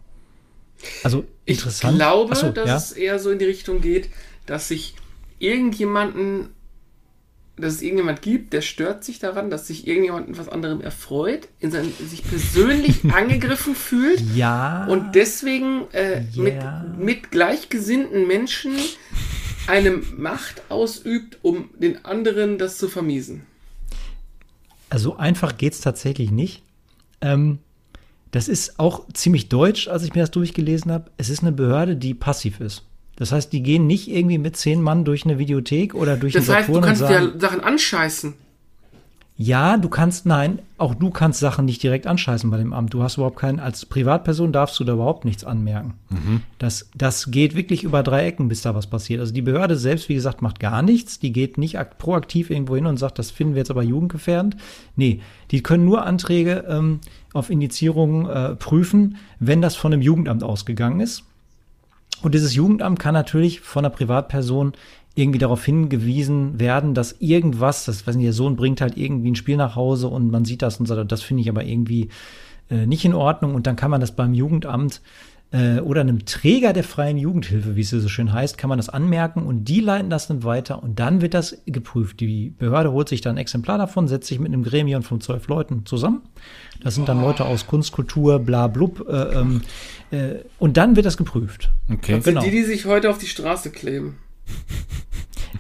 Also Ich interessant. glaube, Ach so, dass ja. es eher so in die Richtung geht, dass sich irgendjemanden, dass es irgendjemand gibt, der stört sich daran, dass sich irgendjemand etwas anderem erfreut, in sein, sich persönlich angegriffen fühlt Ja. und deswegen äh, Ja. mit, mit gleichgesinnten Menschen eine Macht ausübt, um den anderen das zu vermiesen. Also einfach geht's tatsächlich nicht. Ähm, das ist auch ziemlich deutsch, als ich mir das durchgelesen habe. Es ist eine Behörde, die passiv ist. Das heißt, die gehen nicht irgendwie mit zehn Mann durch eine Videothek oder durch Das einen heißt, du Saturn und kannst ja Sachen anscheißen. Ja, du kannst, nein, auch du kannst Sachen nicht direkt anscheißen bei dem Amt. Du hast überhaupt keinen, als Privatperson darfst du da überhaupt nichts anmerken. Das, das geht wirklich über drei Ecken, bis da was passiert. Also die Behörde selbst, wie gesagt, macht gar nichts. Die geht nicht akt proaktiv irgendwo hin und sagt, das finden wir jetzt aber jugendgefährdend. Nee, die können nur Anträge ähm, auf Indizierung äh, prüfen, wenn das von einem Jugendamt ausgegangen ist. Und dieses Jugendamt kann natürlich von einer Privatperson irgendwie darauf hingewiesen werden, dass irgendwas, das weiß nicht, der Sohn bringt halt irgendwie ein Spiel nach Hause und man sieht das und sagt, das finde ich aber irgendwie äh, nicht in Ordnung und dann kann man das beim Jugendamt äh, oder einem Träger der freien Jugendhilfe, wie es so schön heißt, kann man das anmerken und die leiten das dann weiter und dann wird das geprüft. Die Behörde holt sich dann ein Exemplar davon, setzt sich mit einem Gremium von zwölf Leuten zusammen. Das sind dann Leute aus Kunst, Kultur, bla blub äh, ähm, äh, und dann wird das geprüft. Okay. Das sind Genau. die, die sich heute auf die Straße kleben.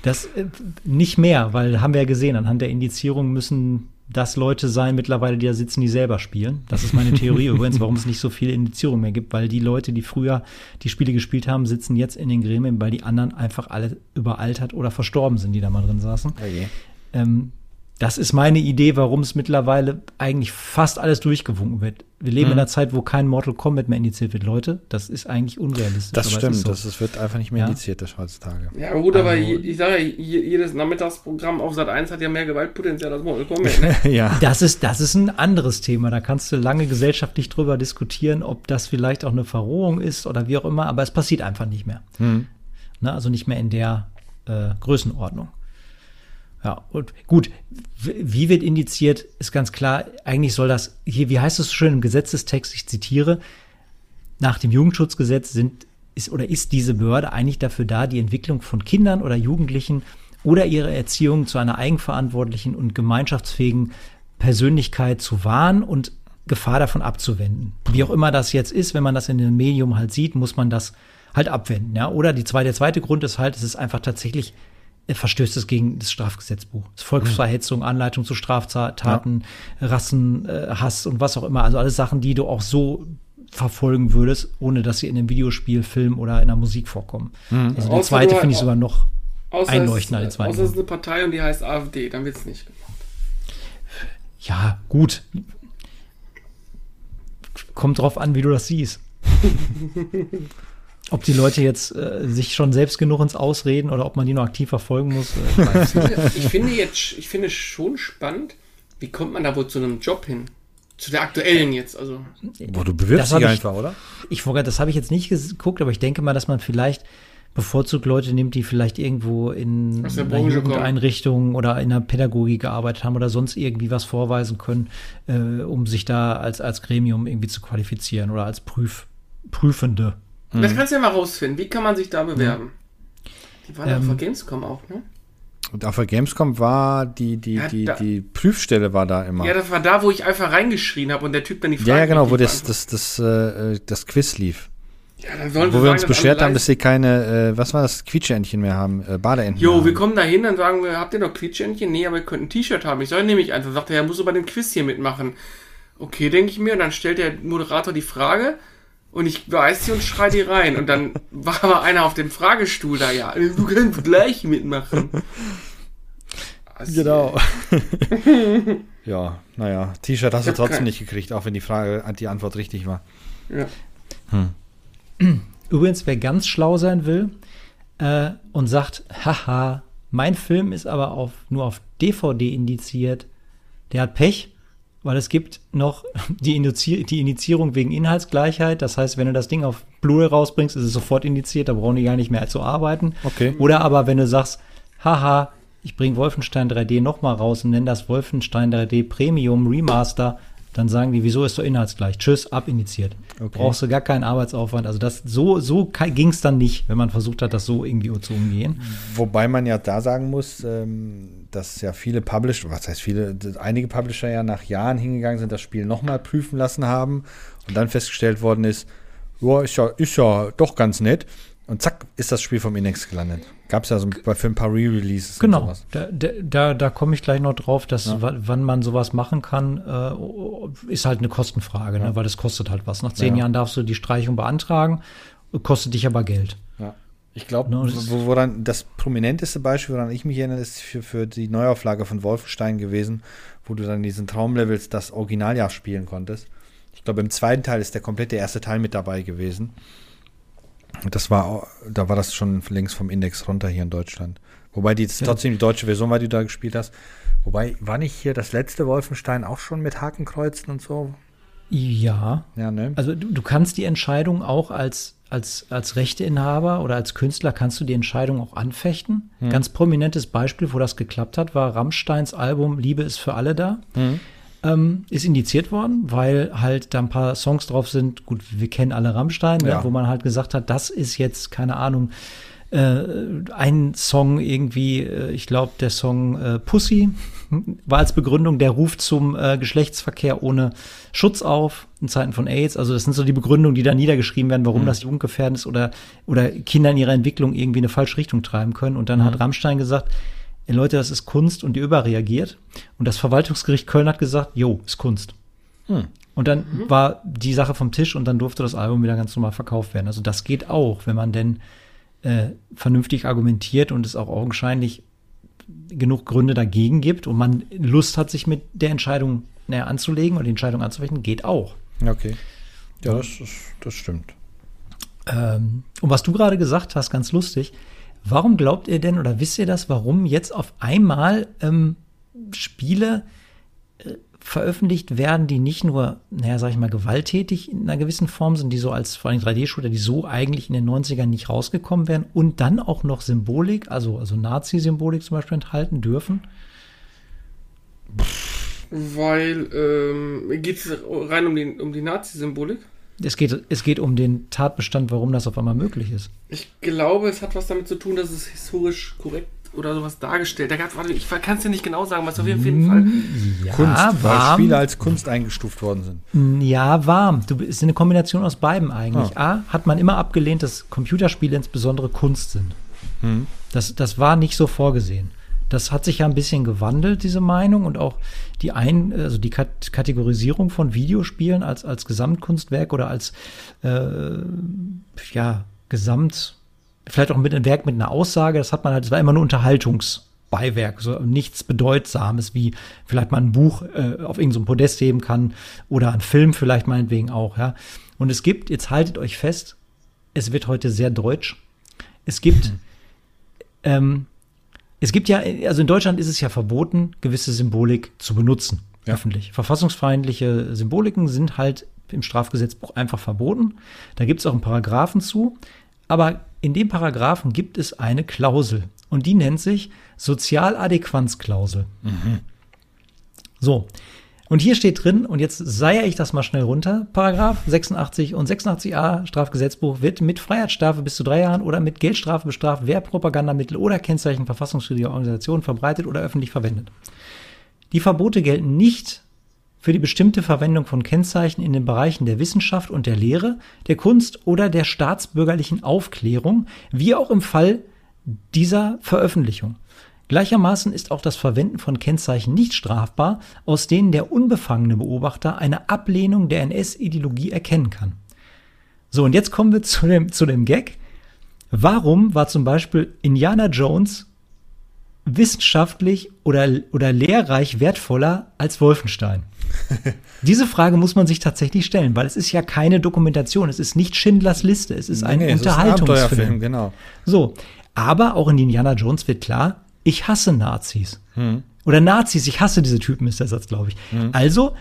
Das äh, nicht mehr, weil haben wir ja gesehen, anhand der Indizierung müssen das Leute sein mittlerweile, die da sitzen, die selber spielen. Das ist meine Theorie übrigens, warum es nicht so viele Indizierungen mehr gibt, weil die Leute, die früher die Spiele gespielt haben, sitzen jetzt in den Gremien, weil die anderen einfach alle überaltert oder verstorben sind, die da mal drin saßen. Okay. Ähm, das ist meine Idee, warum es mittlerweile eigentlich fast alles durchgewunken wird. Wir leben in einer Zeit, wo kein Mortal Kombat mehr indiziert wird, Leute. Das ist eigentlich unrealistisch. Das aber es stimmt, ist so. das wird einfach nicht mehr Ja. indiziert, das heutzutage. Ja, gut, aber Also- ich sage ja, je- jedes Nachmittagsprogramm auf Sat 1 hat ja mehr Gewaltpotenzial als Mortal Kombat. Ne? ja. Das ist, das ist ein anderes Thema. Da kannst du lange gesellschaftlich drüber diskutieren, ob das vielleicht auch eine Verrohung ist oder wie auch immer, aber es passiert einfach nicht mehr. Hm. Ne, also nicht mehr in der äh, Größenordnung. Ja, und gut, wie wird indiziert, ist ganz klar, eigentlich soll das, hier, wie heißt es schön im Gesetzestext, ich zitiere, nach dem Jugendschutzgesetz sind, ist oder ist diese Behörde eigentlich dafür da, die Entwicklung von Kindern oder Jugendlichen oder ihre Erziehung zu einer eigenverantwortlichen und gemeinschaftsfähigen Persönlichkeit zu wahren und Gefahr davon abzuwenden. Wie auch immer das jetzt ist, wenn man das in dem Medium halt sieht, muss man das halt abwenden. Ja? Oder die zweite, der zweite Grund ist halt, es ist einfach tatsächlich verstößt es gegen das Strafgesetzbuch. Das Volksverhetzung, Anleitung zu Straftaten, Rassenhass und was auch immer. Also alles Sachen, die du auch so verfolgen würdest, ohne dass sie in einem Videospiel, Film oder in der Musik vorkommen. Also der zweite du- finde ich sogar noch Außer einleuchtender es, als außer es ist eine Partei und die heißt AfD, dann wird es nicht gemacht. Ja, gut. Kommt drauf an, wie du das siehst. ob die Leute jetzt äh, sich schon selbst genug ins Ausreden oder ob man die noch aktiv verfolgen muss. Äh, ich weiß nicht. Ich finde jetzt, ich finde schon spannend, wie kommt man da wohl zu einem Job hin? Zu der aktuellen jetzt, also. Boah, du bewirbst dich ich- einfach, oder? ich vorher, das habe ich jetzt nicht geguckt, aber ich denke mal, dass man vielleicht bevorzugt Leute nimmt, die vielleicht irgendwo in Aus der einer Branche kommen. Jugendeinrichtung oder in der Pädagogik gearbeitet haben oder sonst irgendwie was vorweisen können, äh, um sich da als, als Gremium irgendwie zu qualifizieren oder als Prüf, Prüfende. Das kannst du ja mal rausfinden. Wie kann man sich da bewerben? Die waren ja Ähm, auf der Gamescom auch, ne? Und auf der Gamescom war die, die, Ja, die, da- die Prüfstelle war da immer. Ja, das war da, wo ich einfach reingeschrien habe und der Typ dann die Frage Ja, ja, genau, wo das, das, das, äh, das Quiz lief. Ja, dann sollen Wo wir uns sagen, beschwert alle haben, dass sie keine, äh, was war das, Quietscheentchen mehr haben, äh, Badeentchen Jo, wir kommen da hin, dann sagen wir, habt ihr noch Quietschentchen? Nee, aber ihr könnt ein T-Shirt haben. Ich soll nämlich eins. Dann sagt er, er muss aber den Quiz hier mitmachen. Okay, denke ich mir. Und dann stellt der Moderator die Frage und ich weiß sie und schrei die rein. Und dann war aber einer auf dem Fragestuhl da, ja, du kannst gleich mitmachen. Also, Genau. ja, naja, T-Shirt hast du trotzdem kein- nicht gekriegt, auch wenn die Frage, die Antwort richtig war. Ja. Übrigens, wer ganz schlau sein will äh, und sagt, haha, mein Film ist aber auf, nur auf DVD indiziert, der hat Pech, weil es gibt noch die, Indizi die Indizierung wegen Inhaltsgleichheit. Das heißt, wenn du das Ding auf Blu-ray rausbringst, ist es sofort indiziert, da brauchen die gar nicht mehr zu arbeiten. Okay. Oder aber wenn du sagst, haha, ich bringe Wolfenstein 3D nochmal raus und nenne das Wolfenstein 3D Premium Remaster, dann sagen die, wieso ist so inhaltsgleich? Tschüss, abinitiiert. Okay. Brauchst du gar keinen Arbeitsaufwand. Also das so, so ging es dann nicht, wenn man versucht hat, das so irgendwie zu umgehen. Wobei man ja da sagen muss, ähm, dass ja viele Publisher, was heißt viele, einige Publisher ja nach Jahren hingegangen sind, das Spiel nochmal prüfen lassen haben und dann festgestellt worden ist, ja, ist ja, ist ja doch ganz nett. Und zack, ist das Spiel vom Index gelandet. Gab es ja so bei für ein paar Re-Releases Genau, da, da, da, komme ich gleich noch drauf, dass wa- wann man sowas machen kann, äh, ist halt eine Kostenfrage, ne? weil das kostet halt was. Nach zehn Ja. Jahren darfst du die Streichung beantragen, kostet dich aber Geld. Ja. Ich glaube, No, das- wo, woran das prominenteste Beispiel, woran ich mich erinnere, ist für, für die Neuauflage von Wolfenstein gewesen, wo du dann in diesen Traumlevels das Originaljahr spielen konntest. Ich glaube, im zweiten Teil ist der komplette erste Teil mit dabei gewesen. Das war, da war das schon längst vom Index runter hier in Deutschland. Wobei die jetzt trotzdem die deutsche Version war, die du da gespielt hast. Wobei, war nicht hier das letzte Wolfenstein auch schon mit Hakenkreuzen und so? Ja, Ja, ne? also du, du kannst die Entscheidung auch als, als, als Rechteinhaber oder als Künstler kannst du die Entscheidung auch anfechten. Ganz prominentes Beispiel, wo das geklappt hat, war Rammsteins Album Liebe ist für alle da. Ähm, ist indiziert worden, weil halt da ein paar Songs drauf sind. Gut, wir kennen alle Rammstein, ne, Ja. wo man halt gesagt hat, das ist jetzt, keine Ahnung, äh, ein Song irgendwie, äh, ich glaube, der Song äh, Pussy war als Begründung, der ruft zum äh, Geschlechtsverkehr ohne Schutz auf in Zeiten von AIDS. Also das sind so die Begründungen, die da niedergeschrieben werden, warum das jugendgefährdend ist oder, oder Kinder in ihrer Entwicklung irgendwie in eine falsche Richtung treiben können. Und dann hat Rammstein gesagt, ey Leute, das ist Kunst und ihr überreagiert. Und das Verwaltungsgericht Köln hat gesagt, jo, ist Kunst. Und dann war die Sache vom Tisch und dann durfte das Album wieder ganz normal verkauft werden. Also das geht auch, wenn man denn äh, vernünftig argumentiert und es auch augenscheinlich genug Gründe dagegen gibt und man Lust hat, sich mit der Entscheidung näher anzulegen und die Entscheidung anzufechten, geht auch. Okay. Ja, das, das stimmt. Ähm, und was du gerade gesagt hast, ganz lustig, warum glaubt ihr denn oder wisst ihr das, warum jetzt auf einmal ähm, Spiele äh, veröffentlicht werden, die nicht nur, naja, sag ich mal, gewalttätig in einer gewissen Form sind, die so als vor allem 3D-Shooter, die so eigentlich in den 90ern nicht rausgekommen wären und dann auch noch Symbolik, also, also Nazi-Symbolik zum Beispiel enthalten dürfen? Weil, ähm, geht es rein um die, um die Nazi-Symbolik? Es geht, es geht um den Tatbestand, warum das auf einmal möglich ist. Ich glaube, es hat was damit zu tun, dass es historisch korrekt oder sowas dargestellt. Da gab, warte, ich kann es dir nicht genau sagen, was auf jeden Fall. Ja, Kunst, weil warm. Spiele als Kunst eingestuft worden sind. Ja, warm. Du, es ist eine Kombination aus beiden eigentlich. A, hat man immer abgelehnt, dass Computerspiele insbesondere Kunst sind. Das, das war nicht so vorgesehen. Das hat sich ja ein bisschen gewandelt, diese Meinung und auch die ein, also die Kat Kategorisierung von Videospielen als, als Gesamtkunstwerk oder als äh, ja, Gesamt, vielleicht auch mit einem Werk mit einer Aussage, das hat man halt, es war immer nur Unterhaltungsbeiwerk, so nichts Bedeutsames, wie vielleicht mal ein Buch äh, auf irgendeinem Podest heben kann oder ein Film vielleicht meinetwegen auch, ja. Und es gibt, jetzt haltet euch fest, es wird heute sehr deutsch. Es gibt, mhm. ähm, es gibt ja, also in Deutschland ist es ja verboten, gewisse Symbolik zu benutzen, ja. öffentlich. Verfassungsfeindliche Symboliken sind halt im Strafgesetzbuch einfach verboten. Da gibt es auch einen Paragraphen zu. Aber in dem Paragraphen gibt es eine Klausel und die nennt sich Sozialadäquanzklausel. Mhm. So. Und hier steht drin, und jetzt seier ich das mal schnell runter, Paragraph 86 und 86a Strafgesetzbuch wird mit Freiheitsstrafe bis zu drei Jahren oder mit Geldstrafe bestraft, wer Propagandamittel oder Kennzeichen verfassungswidriger Organisationen verbreitet oder öffentlich verwendet. Die Verbote gelten nicht für die bestimmte Verwendung von Kennzeichen in den Bereichen der Wissenschaft und der Lehre, der Kunst oder der staatsbürgerlichen Aufklärung, wie auch im Fall dieser Veröffentlichung. Gleichermaßen ist auch das Verwenden von Kennzeichen nicht strafbar, aus denen der unbefangene Beobachter eine Ablehnung der NS-Ideologie erkennen kann. So, und jetzt kommen wir zu dem, zu dem Gag. Warum war zum Beispiel Indiana Jones wissenschaftlich oder, oder lehrreich wertvoller als Wolfenstein? Diese Frage muss man sich tatsächlich stellen, weil es ist ja keine Dokumentation, es ist nicht Schindlers Liste, es ist ein nee, Unterhaltungsfilm. Ist ein genau. So, aber auch in Indiana Jones wird klar, ich hasse Nazis. Hm. Oder Nazis, ich hasse diese Typen, ist der Satz, glaube ich. Hm. Also,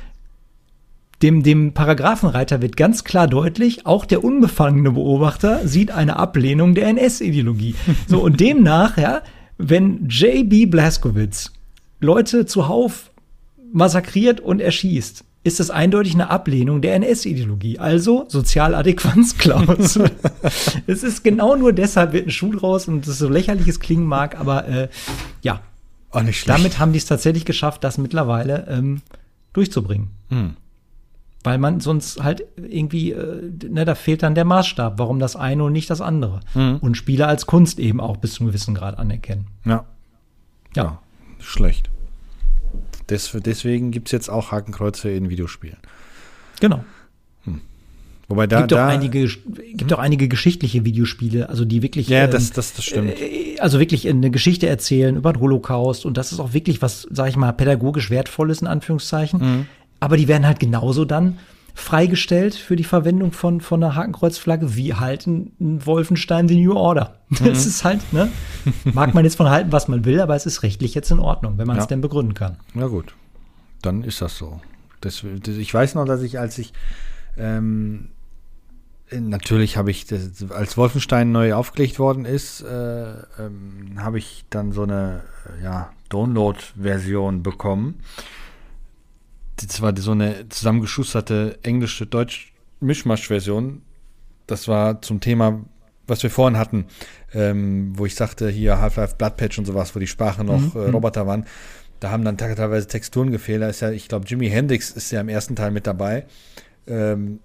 dem, dem Paragraphenreiter wird ganz klar deutlich, auch der unbefangene Beobachter sieht eine Ablehnung der NS-Ideologie. So, und demnach, ja, wenn J.B. Blaskowitz Leute zuhauf massakriert und erschießt, ist das eindeutig eine Ablehnung der NS-Ideologie, also Sozialadäquanzklausel. es ist genau nur deshalb wird ein Schuh draus und das so lächerliches klingen mag, aber äh, ja, Auch nicht damit haben die es tatsächlich geschafft, das mittlerweile ähm, durchzubringen. Hm. Weil man sonst halt irgendwie, äh, ne, da fehlt dann der Maßstab, warum das eine und nicht das andere. Hm. Und Spiele als Kunst eben auch bis zu einem gewissen Grad anerkennen. Ja. Ja. ja schlecht. Des, deswegen gibt es jetzt auch Hakenkreuze in Videospielen. Genau. Hm. Wobei da. Gibt da, auch einige, gibt hm? auch einige geschichtliche Videospiele, also die wirklich. Ja, ähm, das, das, das stimmt. Äh, also wirklich eine Geschichte erzählen über den Holocaust und das ist auch wirklich was, sag ich mal, pädagogisch wertvolles in Anführungszeichen. Mhm. Aber die werden halt genauso dann freigestellt für die Verwendung von, von einer Hakenkreuzflagge, wie halt ein, ein Wolfenstein The New Order. Mhm. Das ist halt, ne? Mag man jetzt von halten, was man will, aber es ist rechtlich jetzt in Ordnung, wenn man es ja. denn begründen kann. Na gut, dann ist das so. Das, das, ich weiß noch, dass ich, als ich ähm, natürlich habe ich, das, als Wolfenstein neu aufgelegt worden ist, äh, ähm, habe ich dann so eine ja, Download-Version bekommen das war so eine zusammengeschusterte englische Deutsch Mischmasch-Version. Das war zum Thema, was wir vorhin hatten, ähm, wo ich sagte, hier Half-Life Bloodpatch und sowas, wo die Sprache noch mhm. äh, Roboter waren. Da haben dann teilweise Texturen gefehlt. Da ist ja, ich glaube, Jimi Hendrix ist ja im ersten Teil mit dabei. Ähm,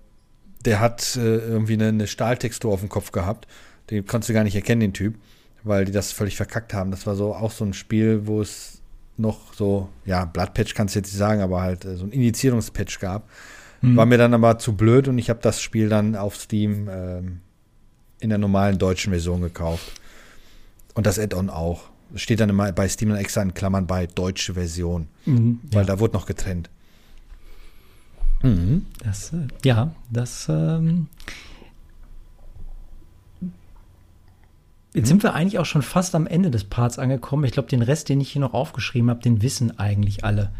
der hat äh, irgendwie eine, eine, Stahltextur auf dem Kopf gehabt. Den konntest du gar nicht erkennen, den Typ, weil die das völlig verkackt haben. Das war so auch so ein Spiel, wo es noch so, ja, Bloodpatch kannst du jetzt nicht sagen, aber halt äh, so ein Injizierungspatch gab. Mhm. War mir dann aber zu blöd und ich habe das Spiel dann auf Steam ähm, in der normalen deutschen Version gekauft. Und das Add-on auch. Steht dann immer bei Steam dann extra in Klammern bei deutsche Version, mhm, weil da wurde noch getrennt. Mhm. Das, äh, ja, das ähm, Jetzt sind wir eigentlich auch schon fast am Ende des Parts angekommen. Ich glaube, den Rest, den ich hier noch aufgeschrieben habe, den wissen eigentlich alle.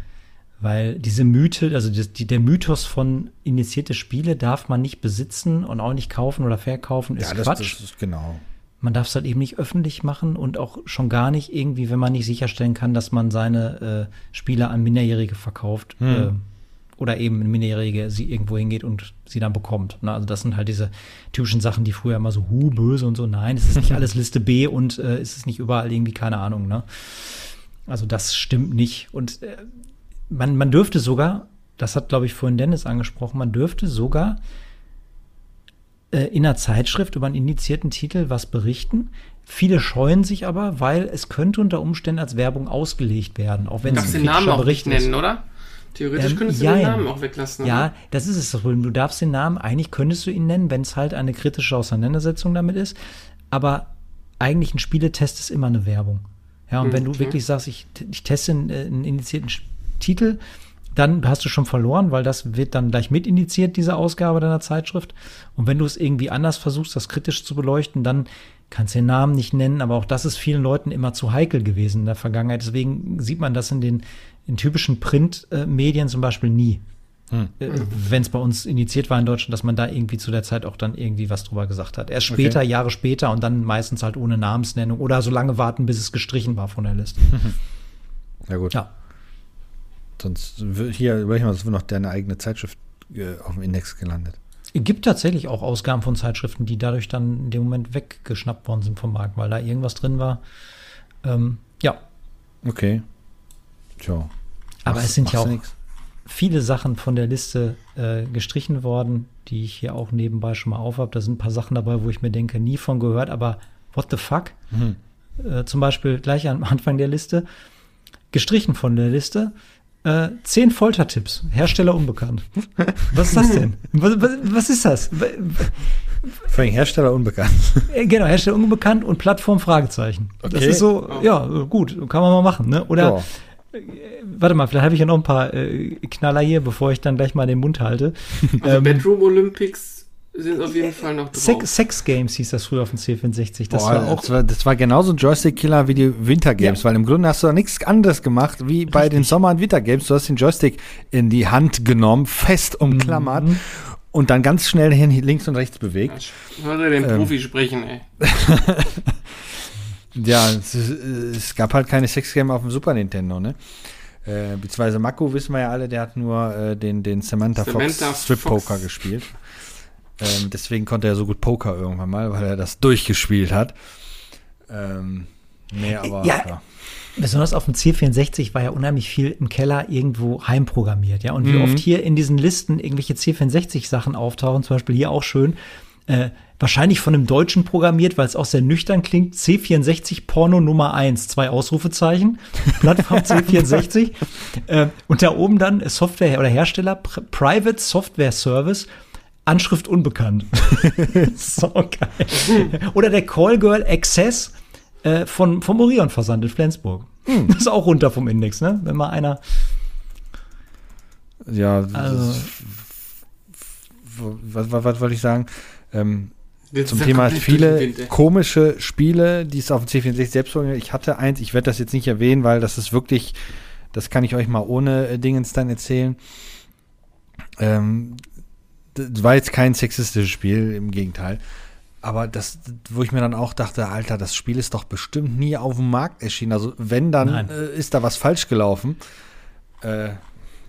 Weil diese Mythe, also das, die, der Mythos von initiierte Spiele darf man nicht besitzen und auch nicht kaufen oder verkaufen, ist ja, das, Quatsch. Das ist genau. Man darf es halt eben nicht öffentlich machen und auch schon gar nicht irgendwie, wenn man nicht sicherstellen kann, dass man seine äh, Spiele an Minderjährige verkauft. Hm. Äh, oder eben ein Minderjährige sie irgendwo hingeht und sie dann bekommt. Ne? Also das sind halt diese typischen Sachen, die früher immer so, hu, böse und so. Nein, es ist nicht alles Liste B und äh, es ist nicht überall irgendwie, keine Ahnung. Ne? Also das stimmt nicht. Und äh, man, man dürfte sogar, das hat, glaube ich, vorhin Dennis angesprochen, man dürfte sogar äh, in einer Zeitschrift über einen indizierten Titel was berichten. Viele scheuen sich aber, weil es könnte unter Umständen als Werbung ausgelegt werden, auch wenn es ein den Namen auch Bericht nicht ist. nennen, oder? Theoretisch Ähm, könntest du jein. den Namen auch weglassen. Ja, oder? das ist es das Problem. Du darfst den Namen, eigentlich könntest du ihn nennen, wenn es halt eine kritische Auseinandersetzung damit ist. Aber eigentlich ein Spieletest ist immer eine Werbung. Ja, und Hm, wenn du okay. wirklich sagst, ich, ich teste einen, äh, einen indizierten Titel, dann hast du schon verloren, weil das wird dann gleich mit indiziert, diese Ausgabe deiner Zeitschrift. Und wenn du es irgendwie anders versuchst, das kritisch zu beleuchten, dann kannst du den Namen nicht nennen, aber auch das ist vielen Leuten immer zu heikel gewesen in der Vergangenheit. Deswegen sieht man das in den in typischen Printmedien zum Beispiel nie. Äh, Wenn es bei uns initiiert war in Deutschland, dass man da irgendwie zu der Zeit auch dann irgendwie was drüber gesagt hat. Erst später, Okay. Jahre später und dann meistens halt ohne Namensnennung oder so lange warten, bis es gestrichen war von der Liste. Ja gut. Ja. Sonst hier überleg mal, es wird noch deine eigene Zeitschrift äh, auf dem Index gelandet. Es gibt tatsächlich auch Ausgaben von Zeitschriften, die dadurch dann in dem Moment weggeschnappt worden sind vom Markt, weil da irgendwas drin war. Ähm, ja, Okay. Tja. aber es sind ja auch nix. viele Sachen von der Liste äh, gestrichen worden, die ich hier auch nebenbei schon mal aufhab. Da sind ein paar Sachen dabei, wo ich mir denke, nie von gehört, aber what the fuck? Mhm. Äh, zum Beispiel gleich am Anfang der Liste, gestrichen von der Liste, äh, zehn Foltertipps, Hersteller unbekannt. Was ist das denn? Was, was, was ist das? Vor allem Hersteller unbekannt. Äh, Genau, Hersteller unbekannt und Plattform Fragezeichen. Das Okay. ist so, ja, gut, kann man mal machen, ne? Oder, Ja. Warte mal, vielleicht habe ich ja noch ein paar äh, Knaller hier, bevor ich dann gleich mal den Mund halte. Also Ähm, Bedroom Olympics sind auf jeden Fall noch drauf. Sex, Sex Games hieß das früher auf dem C64. Das Boah, war auch das, war, das war genauso ein Joystick-Killer wie die Wintergames, weil im Grunde hast du da nichts anderes gemacht wie bei den Sommer- und Wintergames. Du hast den Joystick in die Hand genommen, fest umklammert Mhm. und dann ganz schnell hin, links und rechts bewegt. Hör den Ähm. Profi sprechen, ey. Ja, es, es gab halt keine Sexgame auf dem Super Nintendo, ne? Äh, beziehungsweise Mako wissen wir ja alle, der hat nur äh, den, den Samantha, Samantha Fox Strip Fox. Poker gespielt. Ähm, deswegen konnte er so gut Poker irgendwann mal, weil er das durchgespielt hat. Ähm, nee, aber Ja. ja. Besonders auf dem C64 war ja unheimlich viel im Keller irgendwo heimprogrammiert, ja. Und wie oft hier in diesen Listen irgendwelche C64-Sachen auftauchen, zum Beispiel hier auch schön, äh, wahrscheinlich von einem Deutschen programmiert, weil es auch sehr nüchtern klingt, C64 Porno Nummer 1, zwei Ausrufezeichen, Plattform C64, äh, und da oben dann Software oder Hersteller, Pri- Private Software Service, Anschrift unbekannt. so geil. Oder der Callgirl Access äh, von, vom Orion Versand in Flensburg. Das ist auch runter vom Index, ne? Wenn mal einer. Ja, Also- ist- was, was, was wollte ich sagen? Ähm, zum ist Thema viele Wind, komische Spiele, die es auf dem C64 selbst. Ich hatte eins, ich werde das jetzt nicht erwähnen, weil das ist wirklich, das kann ich euch mal ohne äh, Dingens dann erzählen. Ähm, das war jetzt kein sexistisches Spiel, im Gegenteil. Aber das, wo ich mir dann auch dachte, Alter, das Spiel ist doch bestimmt nie auf dem Markt erschienen. Also wenn, dann äh, ist da was falsch gelaufen. Äh,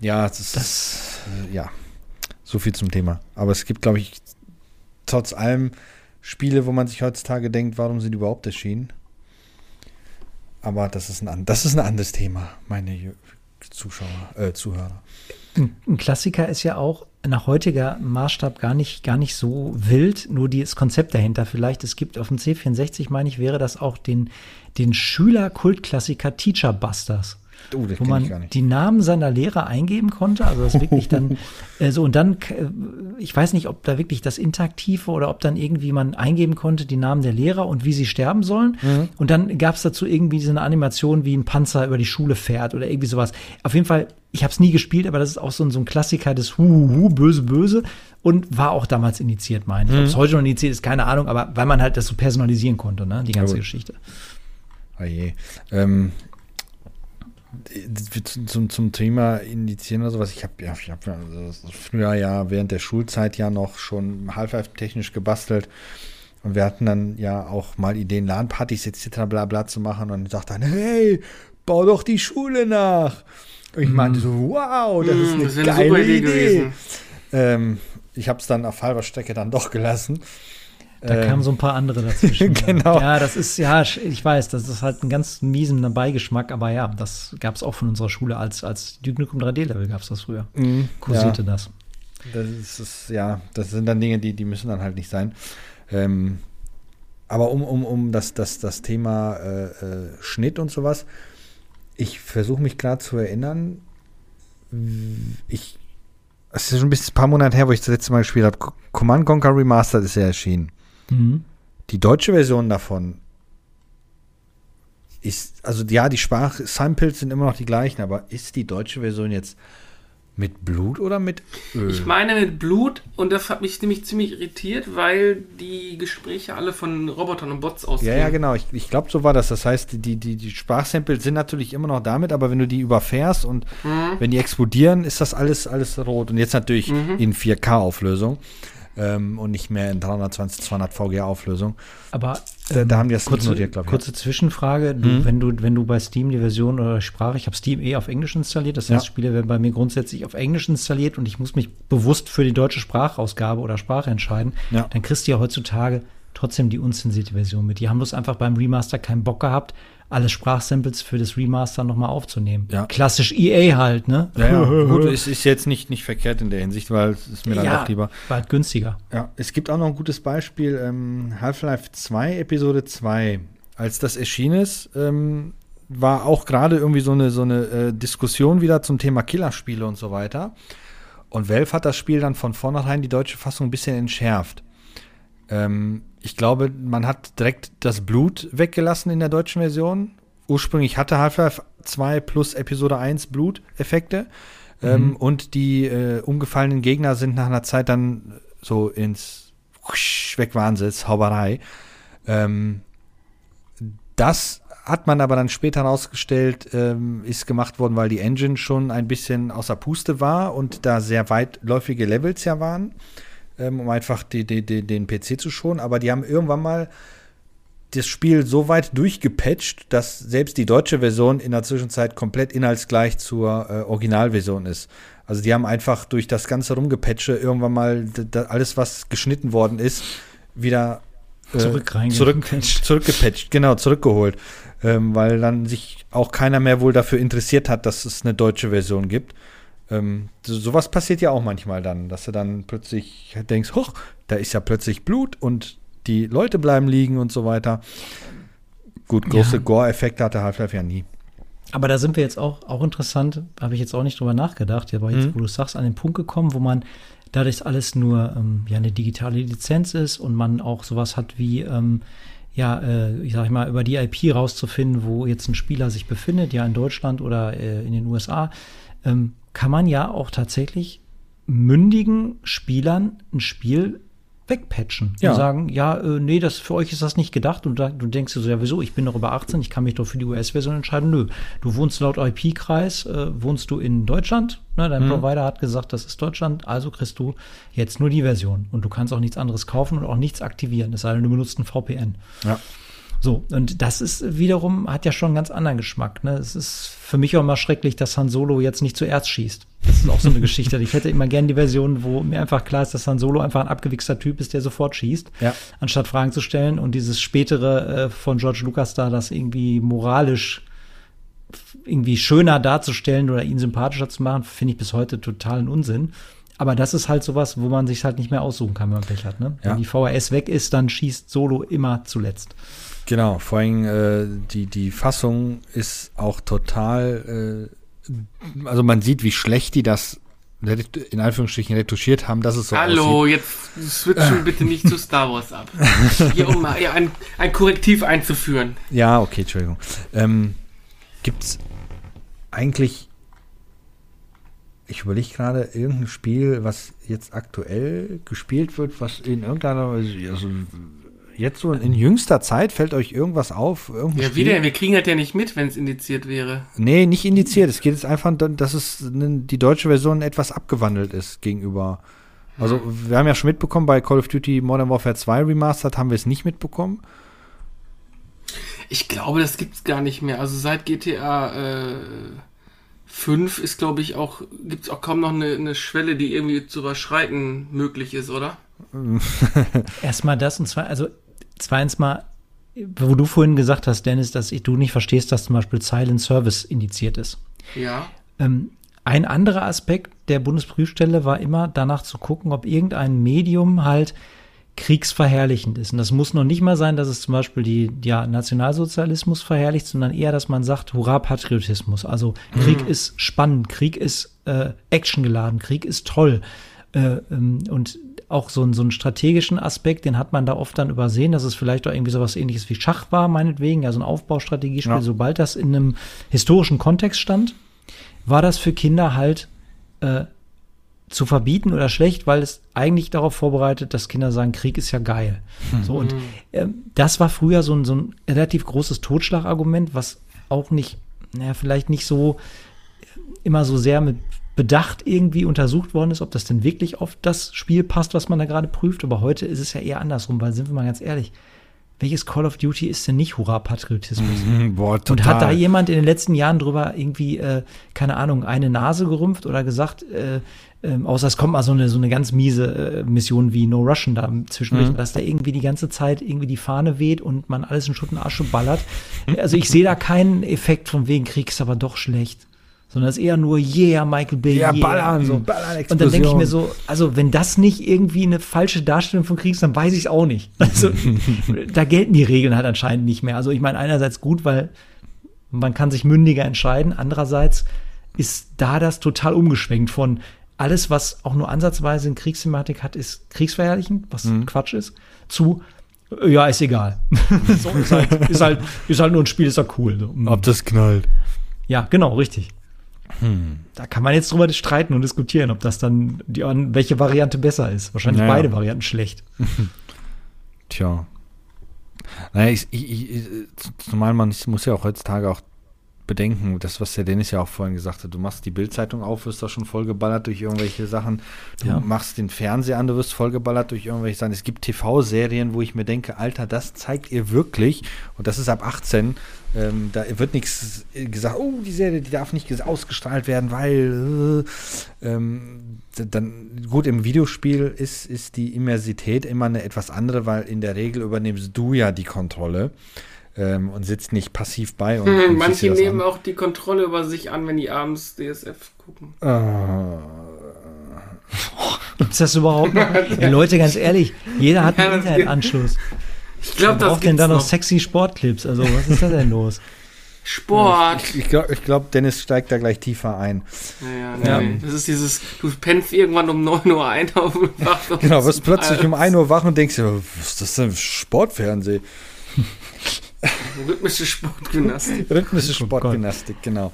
ja, das ist, äh, ja, so viel zum Thema. Aber es gibt, glaube ich, trotz allem Spiele, wo man sich heutzutage denkt, warum sind die überhaupt erschienen? Aber das ist ein, das ist ein anderes Thema, meine Zuschauer, äh, Zuhörer. Ein ein Klassiker ist ja auch nach heutiger Maßstab gar nicht, gar nicht so wild, nur das Konzept dahinter vielleicht. Es gibt auf dem C64, meine ich, wäre das auch den, den Schüler-Kultklassiker Teacher Busters. Oh, wo man die Namen seiner Lehrer eingeben konnte, also das wirklich dann äh, so und dann, äh, ich weiß nicht, ob da wirklich das interaktiv war oder ob dann irgendwie man eingeben konnte die Namen der Lehrer und wie sie sterben sollen Mhm. und dann gab es dazu irgendwie so eine Animation, wie ein Panzer über die Schule fährt oder irgendwie sowas. Auf jeden Fall, ich habe es nie gespielt, aber das ist auch so ein, so ein Klassiker des Hu, Hu, Hu, böse, böse und war auch damals initiiert, meine ich. Ob Mhm. es heute noch initiiert ist, keine Ahnung, aber weil man halt das so personalisieren konnte, ne, die ganze gut. Geschichte. Oh je. Ähm, zum, zum, zum Thema Indizieren oder sowas, ich habe ja, ich hab ja also früher ja während der Schulzeit ja noch schon Half-Life-technisch gebastelt und wir hatten dann ja auch mal Ideen, LAN-Partys etc. bla bla zu machen und ich dachte dann, hey, bau doch die Schule nach. Und ich meinte so, wow, das ist Mm, eine das wäre eine geile Idee Idee. Ähm, ich habe es dann auf halber Strecke dann doch gelassen. Da Ähm, kamen so ein paar andere dazwischen. Genau. Ja, das ist, ja, ich weiß, das ist halt ein ganz miesen Beigeschmack, aber ja, das gab es auch von unserer Schule als, als Duke Nukem 3D-Level gab es das früher. Mhm, Kursierte das. Das ist, ja, das sind dann Dinge, die, die müssen dann halt nicht sein. Ähm, aber um, um, um das, das, das Thema äh, äh, Schnitt und sowas, ich versuche mich gerade zu erinnern, ich, es ist schon ein bisschen ein paar Monate her, wo ich das letzte Mal gespielt habe. Command Conquer Remastered ist ja erschienen. Mhm. Die deutsche Version davon ist, also ja, die Sprachsamples sind immer noch die gleichen, aber ist die deutsche Version jetzt mit Blut oder mit Öl? Ich meine mit Blut und das hat mich nämlich ziemlich irritiert, weil die Gespräche alle von Robotern und Bots ausgehen. Ja, ja, genau. Ich, ich glaube, so war das. Das heißt, die, die, die Sprachsamples sind natürlich immer noch damit, aber wenn du die überfährst und mhm. wenn die explodieren, ist das alles, alles rot. Und jetzt natürlich mhm. in 4K-Auflösung ähm, und nicht mehr in 320, 200 VGA Auflösung. Aber ähm, da, haben die das kurze, notiert, glaube ich. Kurze Zwischenfrage, du, mhm. wenn du wenn du bei Steam die Version oder Sprache, ich habe Steam eh auf Englisch installiert, das heißt, ja. Spiele werden bei mir grundsätzlich auf Englisch installiert und ich muss mich bewusst für die deutsche Sprachausgabe oder Sprache entscheiden, ja. dann kriegst du ja heutzutage trotzdem die unzensierte Version mit. Die haben bloß einfach beim Remaster keinen Bock gehabt, alle Sprachsamples für das Remaster nochmal aufzunehmen. Ja. Klassisch EA halt, ne? Ja, ja. Gut, es ist jetzt nicht, nicht verkehrt in der Hinsicht, weil es ist mir dann ja, auch lieber. War halt günstiger. Ja, es gibt auch noch ein gutes Beispiel, ähm, Half-Life 2, Episode 2. Als das erschienen ist, ähm, war auch gerade irgendwie so eine, so eine äh, Diskussion wieder zum Thema Killerspiele und so weiter. Und Valve hat das Spiel dann von vornherein die deutsche Fassung ein bisschen entschärft. Ähm, ich glaube, man hat direkt das Blut weggelassen in der deutschen Version. Ursprünglich hatte Half-Life 2 plus Episode 1 Bluteffekte. Mhm. Ähm, und die äh, umgefallenen Gegner sind nach einer Zeit dann so ins Wegwahnsinn, Hauberei. Ähm, das hat man aber dann später herausgestellt, ähm, ist gemacht worden, weil die Engine schon ein bisschen außer Puste war und da sehr weitläufige Levels ja waren ähm, um einfach die, die, die, den PC zu schonen. Aber die haben irgendwann mal das Spiel so weit durchgepatcht, dass selbst die deutsche Version in der Zwischenzeit komplett inhaltsgleich zur äh, Originalversion ist. Also die haben einfach durch das ganze Rumgepatche irgendwann mal alles, was geschnitten worden ist, wieder äh, zurück, zurück zurückgepatcht, genau, zurückgeholt. Ähm, weil dann sich auch keiner mehr wohl dafür interessiert hat, dass es eine deutsche Version gibt. Ähm, so, sowas passiert ja auch manchmal dann, dass du dann plötzlich denkst, hoch, da ist ja plötzlich Blut und die Leute bleiben liegen und so weiter. Gut, große ja. Gore-Effekte hatte Half-Life ja nie. Aber da sind wir jetzt auch, auch interessant, habe ich jetzt auch nicht drüber nachgedacht, aber jetzt, mhm. wo du sagst, an den Punkt gekommen, wo man dadurch alles nur ähm, ja eine digitale Lizenz ist und man auch sowas hat wie ähm, ja, äh, ich sag mal, über die IP rauszufinden, wo jetzt ein Spieler sich befindet, ja in Deutschland oder äh, in den USA, ähm, kann man ja auch tatsächlich mündigen Spielern ein Spiel wegpatchen ja. und sagen, ja, äh, nee, das für euch ist das nicht gedacht und da, du denkst dir so, ja, wieso, ich bin doch über 18, ich kann mich doch für die US-Version entscheiden. Nö, du wohnst laut IP-Kreis, äh, wohnst du in Deutschland, ne, dein mhm. Provider hat gesagt, das ist Deutschland, also kriegst du jetzt nur die Version und du kannst auch nichts anderes kaufen und auch nichts aktivieren, es sei denn, du benutzt ein VPN. Ja. So, und das ist wiederum, hat ja schon einen ganz anderen Geschmack. Ne? Es ist für mich auch immer schrecklich, dass Han Solo jetzt nicht zuerst schießt. Das ist auch so eine Geschichte. Ich hätte immer gerne die Version, wo mir einfach klar ist, dass Han Solo einfach ein abgewichster Typ ist, der sofort schießt, ja. anstatt Fragen zu stellen. Und dieses spätere äh, von George Lucas da, das irgendwie moralisch irgendwie schöner darzustellen oder ihn sympathischer zu machen, finde ich bis heute totalen Unsinn. Aber das ist halt sowas, wo man sich halt nicht mehr aussuchen kann, wenn man Pech hat. Ne? Ja. Wenn die VHS weg ist, dann schießt Solo immer zuletzt. Genau, vor allem äh, die, die Fassung ist auch total, äh, also man sieht, wie schlecht die das in Anführungsstrichen retuschiert haben, dass es so Hallo, aussieht. jetzt switchen bitte nicht zu Star Wars ab. Hier, um mal ein, ein Korrektiv einzuführen. Ja, okay, Entschuldigung. Ähm, Gibt es eigentlich, ich überlege gerade, irgendein Spiel, was jetzt aktuell gespielt wird, was in irgendeiner Weise, also jetzt so in jüngster Zeit fällt euch irgendwas auf? Ja, Spiel? wieder, wir kriegen halt ja nicht mit, wenn es indiziert wäre. Nee, nicht indiziert. Es geht jetzt einfach, dass es die deutsche Version etwas abgewandelt ist gegenüber. Also, wir haben ja schon mitbekommen, bei Call of Duty Modern Warfare 2 Remastered haben wir es nicht mitbekommen. Ich glaube, das gibt es gar nicht mehr. Also seit GTA äh, 5 ist, glaube ich, auch, gibt es auch kaum noch eine, eine Schwelle, die irgendwie zu überschreiten möglich ist, oder? Erstmal das und zwar, also zweitens mal, wo du vorhin gesagt hast, Dennis, dass du nicht verstehst, dass zum Beispiel Silent Service indiziert ist. Ja. Ähm, Ein anderer Aspekt der Bundesprüfstelle war immer danach zu gucken, ob irgendein Medium halt kriegsverherrlichend ist. Und das muss noch nicht mal sein, dass es zum Beispiel die ja, Nationalsozialismus verherrlicht, sondern eher, dass man sagt, hurra, Patriotismus. Also Krieg mhm. ist spannend, Krieg ist äh, actiongeladen, Krieg ist toll. Äh, ähm, und auch so, so einen strategischen Aspekt, den hat man da oft dann übersehen, dass es vielleicht auch irgendwie sowas ähnliches wie Schach war, meinetwegen, ja, so ein Aufbaustrategiespiel. Ja. Sobald das in einem historischen Kontext stand, war das für Kinder halt äh, zu verbieten oder schlecht, weil es eigentlich darauf vorbereitet, dass Kinder sagen, Krieg ist ja geil. Mhm. So und äh, das war früher so ein, so ein relativ großes Totschlagargument, was auch nicht, naja, vielleicht nicht so immer so sehr mit Bedacht irgendwie untersucht worden ist, ob das denn wirklich auf das Spiel passt, was man da gerade prüft. Aber heute ist es ja eher andersrum, weil sind wir mal ganz ehrlich, welches Call of Duty ist denn nicht Hurra-Patriotismus? Mhm, boah, total. Und hat da jemand in den letzten Jahren drüber irgendwie, äh, keine Ahnung, eine Nase gerümpft oder gesagt, äh, äh, außer es kommt mal so eine, so eine ganz miese äh, Mission wie No Russian da zwischendurch, mhm. dass da irgendwie die ganze Zeit irgendwie die Fahne weht und man alles in Schutt und Asche ballert. Also ich sehe da keinen Effekt von wegen Krieg ist aber doch schlecht sondern es ist eher nur yeah, Michael Bay. Ja, yeah, ballern, so. ballern, Explosion. Und dann denke ich mir so, also wenn das nicht irgendwie eine falsche Darstellung von Krieg ist, dann weiß ich es auch nicht. Also da gelten die Regeln halt anscheinend nicht mehr. Also ich meine einerseits gut, weil man kann sich mündiger entscheiden. Andererseits ist da das total umgeschwenkt von alles, was auch nur ansatzweise in Kriegsthematik hat, ist kriegsverherrlichend, was mhm. Quatsch ist, zu ja, ist egal. so, ist, halt, ist, halt, ist halt nur ein Spiel, ist ja cool. So. Ob das knallt. Ja, genau, richtig. Hm. Da kann man jetzt drüber streiten und diskutieren, ob das dann die, welche Variante besser ist. Wahrscheinlich naja. beide Varianten schlecht. Tja. Naja, ich, ich, ich, zumal man muss ja auch heutzutage auch bedenken, das, was der Dennis ja auch vorhin gesagt hat, du machst die Bildzeitung auf, wirst da schon vollgeballert durch irgendwelche Sachen. Du ja. machst den Fernseher an, du wirst vollgeballert durch irgendwelche Sachen. Es gibt TV-Serien, wo ich mir denke, Alter, das zeigt ihr wirklich, und das ist ab 18, ähm, da wird nichts gesagt, oh, die Serie, die darf nicht ausgestrahlt werden, weil äh, ähm, dann gut im Videospiel ist, ist die Immersität immer eine etwas andere, weil in der Regel übernimmst du ja die Kontrolle ähm, und sitzt nicht passiv bei. Und, hm, und manche nehmen an. auch die Kontrolle über sich an, wenn die abends DSF gucken. Uh. Gibt's das überhaupt noch? ja, Leute, ganz ehrlich, jeder hat einen Internetanschluss. Ich glaube, das braucht denn da noch sexy Sportclips? Also, was ist da denn los? Sport. Ich, ich glaube, ich glaub, Dennis steigt da gleich tiefer ein. Ja, nee. ja. Das ist dieses, du pennst irgendwann um 9 Uhr ein auf dem Wach. genau, wirst plötzlich um 1 Uhr wach und denkst, was ist das denn? Sportfernsehen? Rhythmische Sportgymnastik. Rhythmische oh Sportgymnastik, genau.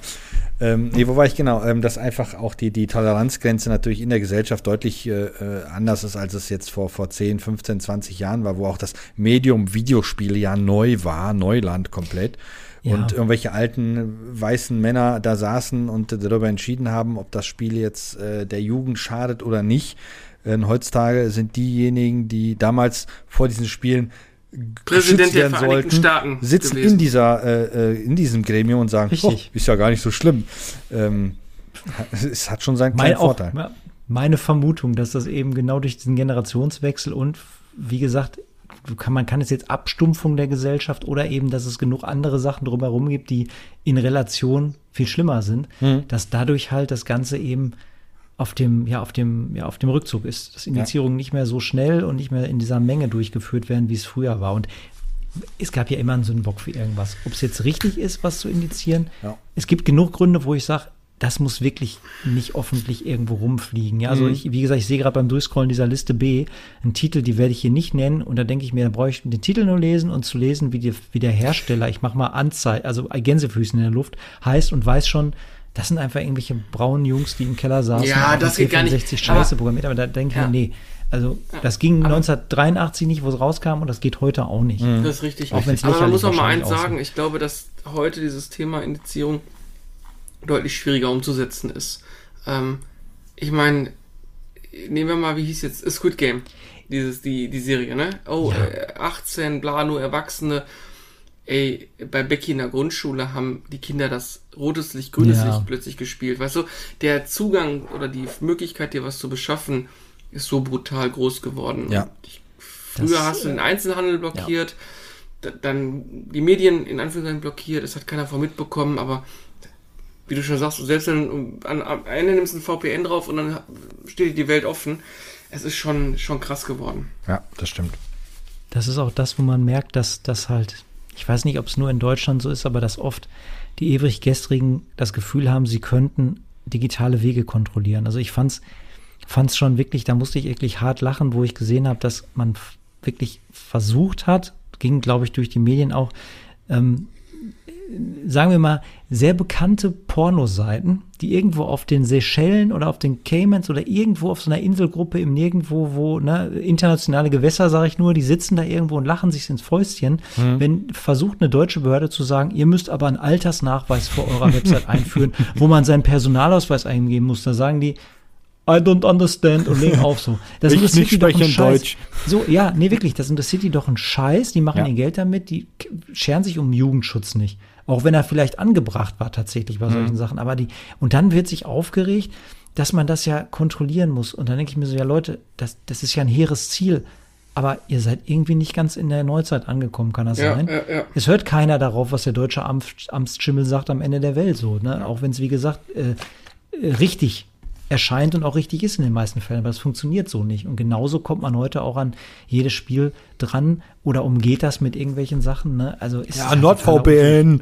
Ähm, nee, wo war ich genau? Ähm, dass einfach auch die, die Toleranzgrenze natürlich in der Gesellschaft deutlich äh, äh anders ist, als es jetzt vor, vor 10, 15, 20 Jahren war, wo auch das Medium Videospiele ja neu war, Neuland komplett. Ja. Und irgendwelche alten weißen Männer da saßen und darüber entschieden haben, ob das Spiel jetzt äh, der Jugend schadet oder nicht. Äh, heutzutage sind diejenigen, die damals vor diesen Spielen Präsident der Vereinigten sollten, Staaten sitzen gewesen. in dieser äh, äh, in diesem Gremium und sagen, oh, ist ja gar nicht so schlimm. Ähm, es hat schon seinen kleinen mein, Vorteil. Auch, meine Vermutung, dass das eben genau durch diesen Generationswechsel und wie gesagt, kann, man kann es jetzt Abstumpfung der Gesellschaft oder eben, dass es genug andere Sachen drumherum gibt, die in Relation viel schlimmer sind, mhm. dass dadurch halt das Ganze eben auf dem, ja, auf dem, ja, auf dem Rückzug ist, dass Indizierungen ja. nicht mehr so schnell und nicht mehr in dieser Menge durchgeführt werden, wie es früher war. Und es gab ja immer einen Sündenbock für irgendwas. Ob es jetzt richtig ist, was zu indizieren. Ja. Es gibt genug Gründe, wo ich sage, das muss wirklich nicht öffentlich irgendwo rumfliegen. Ja, also mhm. ich, wie gesagt, ich sehe gerade beim Durchscrollen dieser Liste B einen Titel, die werde ich hier nicht nennen. Und da denke ich mir, da brauche ich den Titel nur lesen und zu lesen, wie, die, wie der Hersteller, ich mache mal Anzeige, also Gänsefüßen in der Luft, heißt und weiß schon, das sind einfach irgendwelche braunen Jungs, die im Keller saßen. Ja, das geht gar nicht. Scheiße programmiert, aber da denke ich ja. mir, nee. Also, das ging aber 1983 nicht, wo es rauskam, und das geht heute auch nicht. Mhm. Das ist richtig. Auch es Aber man muss auch mal eins sagen, ich glaube, dass heute dieses Thema Indizierung deutlich schwieriger umzusetzen ist. Ähm, ich meine, nehmen wir mal, wie hieß jetzt, Squid Game, dieses, die, die Serie, ne? Oh, ja. äh, 18, bla, nur Erwachsene ey, bei Becky in der Grundschule haben die Kinder das rotes Licht, grünes ja. Licht plötzlich gespielt. Weißt du, der Zugang oder die Möglichkeit, dir was zu beschaffen, ist so brutal groß geworden. Ja. Ich, früher das, hast du den Einzelhandel blockiert, ja. dann die Medien in Anführungszeichen blockiert, es hat keiner von mitbekommen, aber wie du schon sagst, selbst wenn du an, am Ende nimmst ein VPN drauf und dann steht dir die Welt offen. Es ist schon, schon krass geworden. Ja, das stimmt. Das ist auch das, wo man merkt, dass das halt, ich weiß nicht, ob es nur in Deutschland so ist, aber dass oft die ewig Gestrigen das Gefühl haben, sie könnten digitale Wege kontrollieren. Also ich fand's, fand's schon wirklich, da musste ich wirklich hart lachen, wo ich gesehen habe, dass man wirklich versucht hat, ging, glaube ich, durch die Medien auch, ähm, sagen wir mal, sehr bekannte Pornoseiten, die irgendwo auf den Seychellen oder auf den Caymans oder irgendwo auf so einer Inselgruppe im Nirgendwo, wo, ne, internationale Gewässer, sage ich nur, die sitzen da irgendwo und lachen sich ins Fäustchen, mhm. wenn versucht eine deutsche Behörde zu sagen, ihr müsst aber einen Altersnachweis vor eurer Website einführen, wo man seinen Personalausweis eingeben muss, da sagen die, I don't understand und legen auf so. Das ich nicht spreche in Deutsch. So, ja, nee, wirklich, das interessiert die doch ein Scheiß. Die machen ja. ihr Geld damit, die scheren sich um Jugendschutz nicht. Auch wenn er vielleicht angebracht war tatsächlich bei solchen mhm. Sachen. Aber die, und dann wird sich aufgeregt, dass man das ja kontrollieren muss. Und dann denke ich mir so, ja Leute, das, das ist ja ein hehres Ziel. Aber ihr seid irgendwie nicht ganz in der Neuzeit angekommen, kann das ja, sein? Ja, ja. Es hört keiner darauf, was der deutsche Amtsschimmel sagt am Ende der Welt so. Ne? Auch wenn es, wie gesagt, äh, äh richtig erscheint und auch richtig ist in den meisten Fällen, aber das funktioniert so nicht. Und genauso kommt man heute auch an jedes Spiel dran oder umgeht das mit irgendwelchen Sachen. Ne? Also ist ja, NordVPN.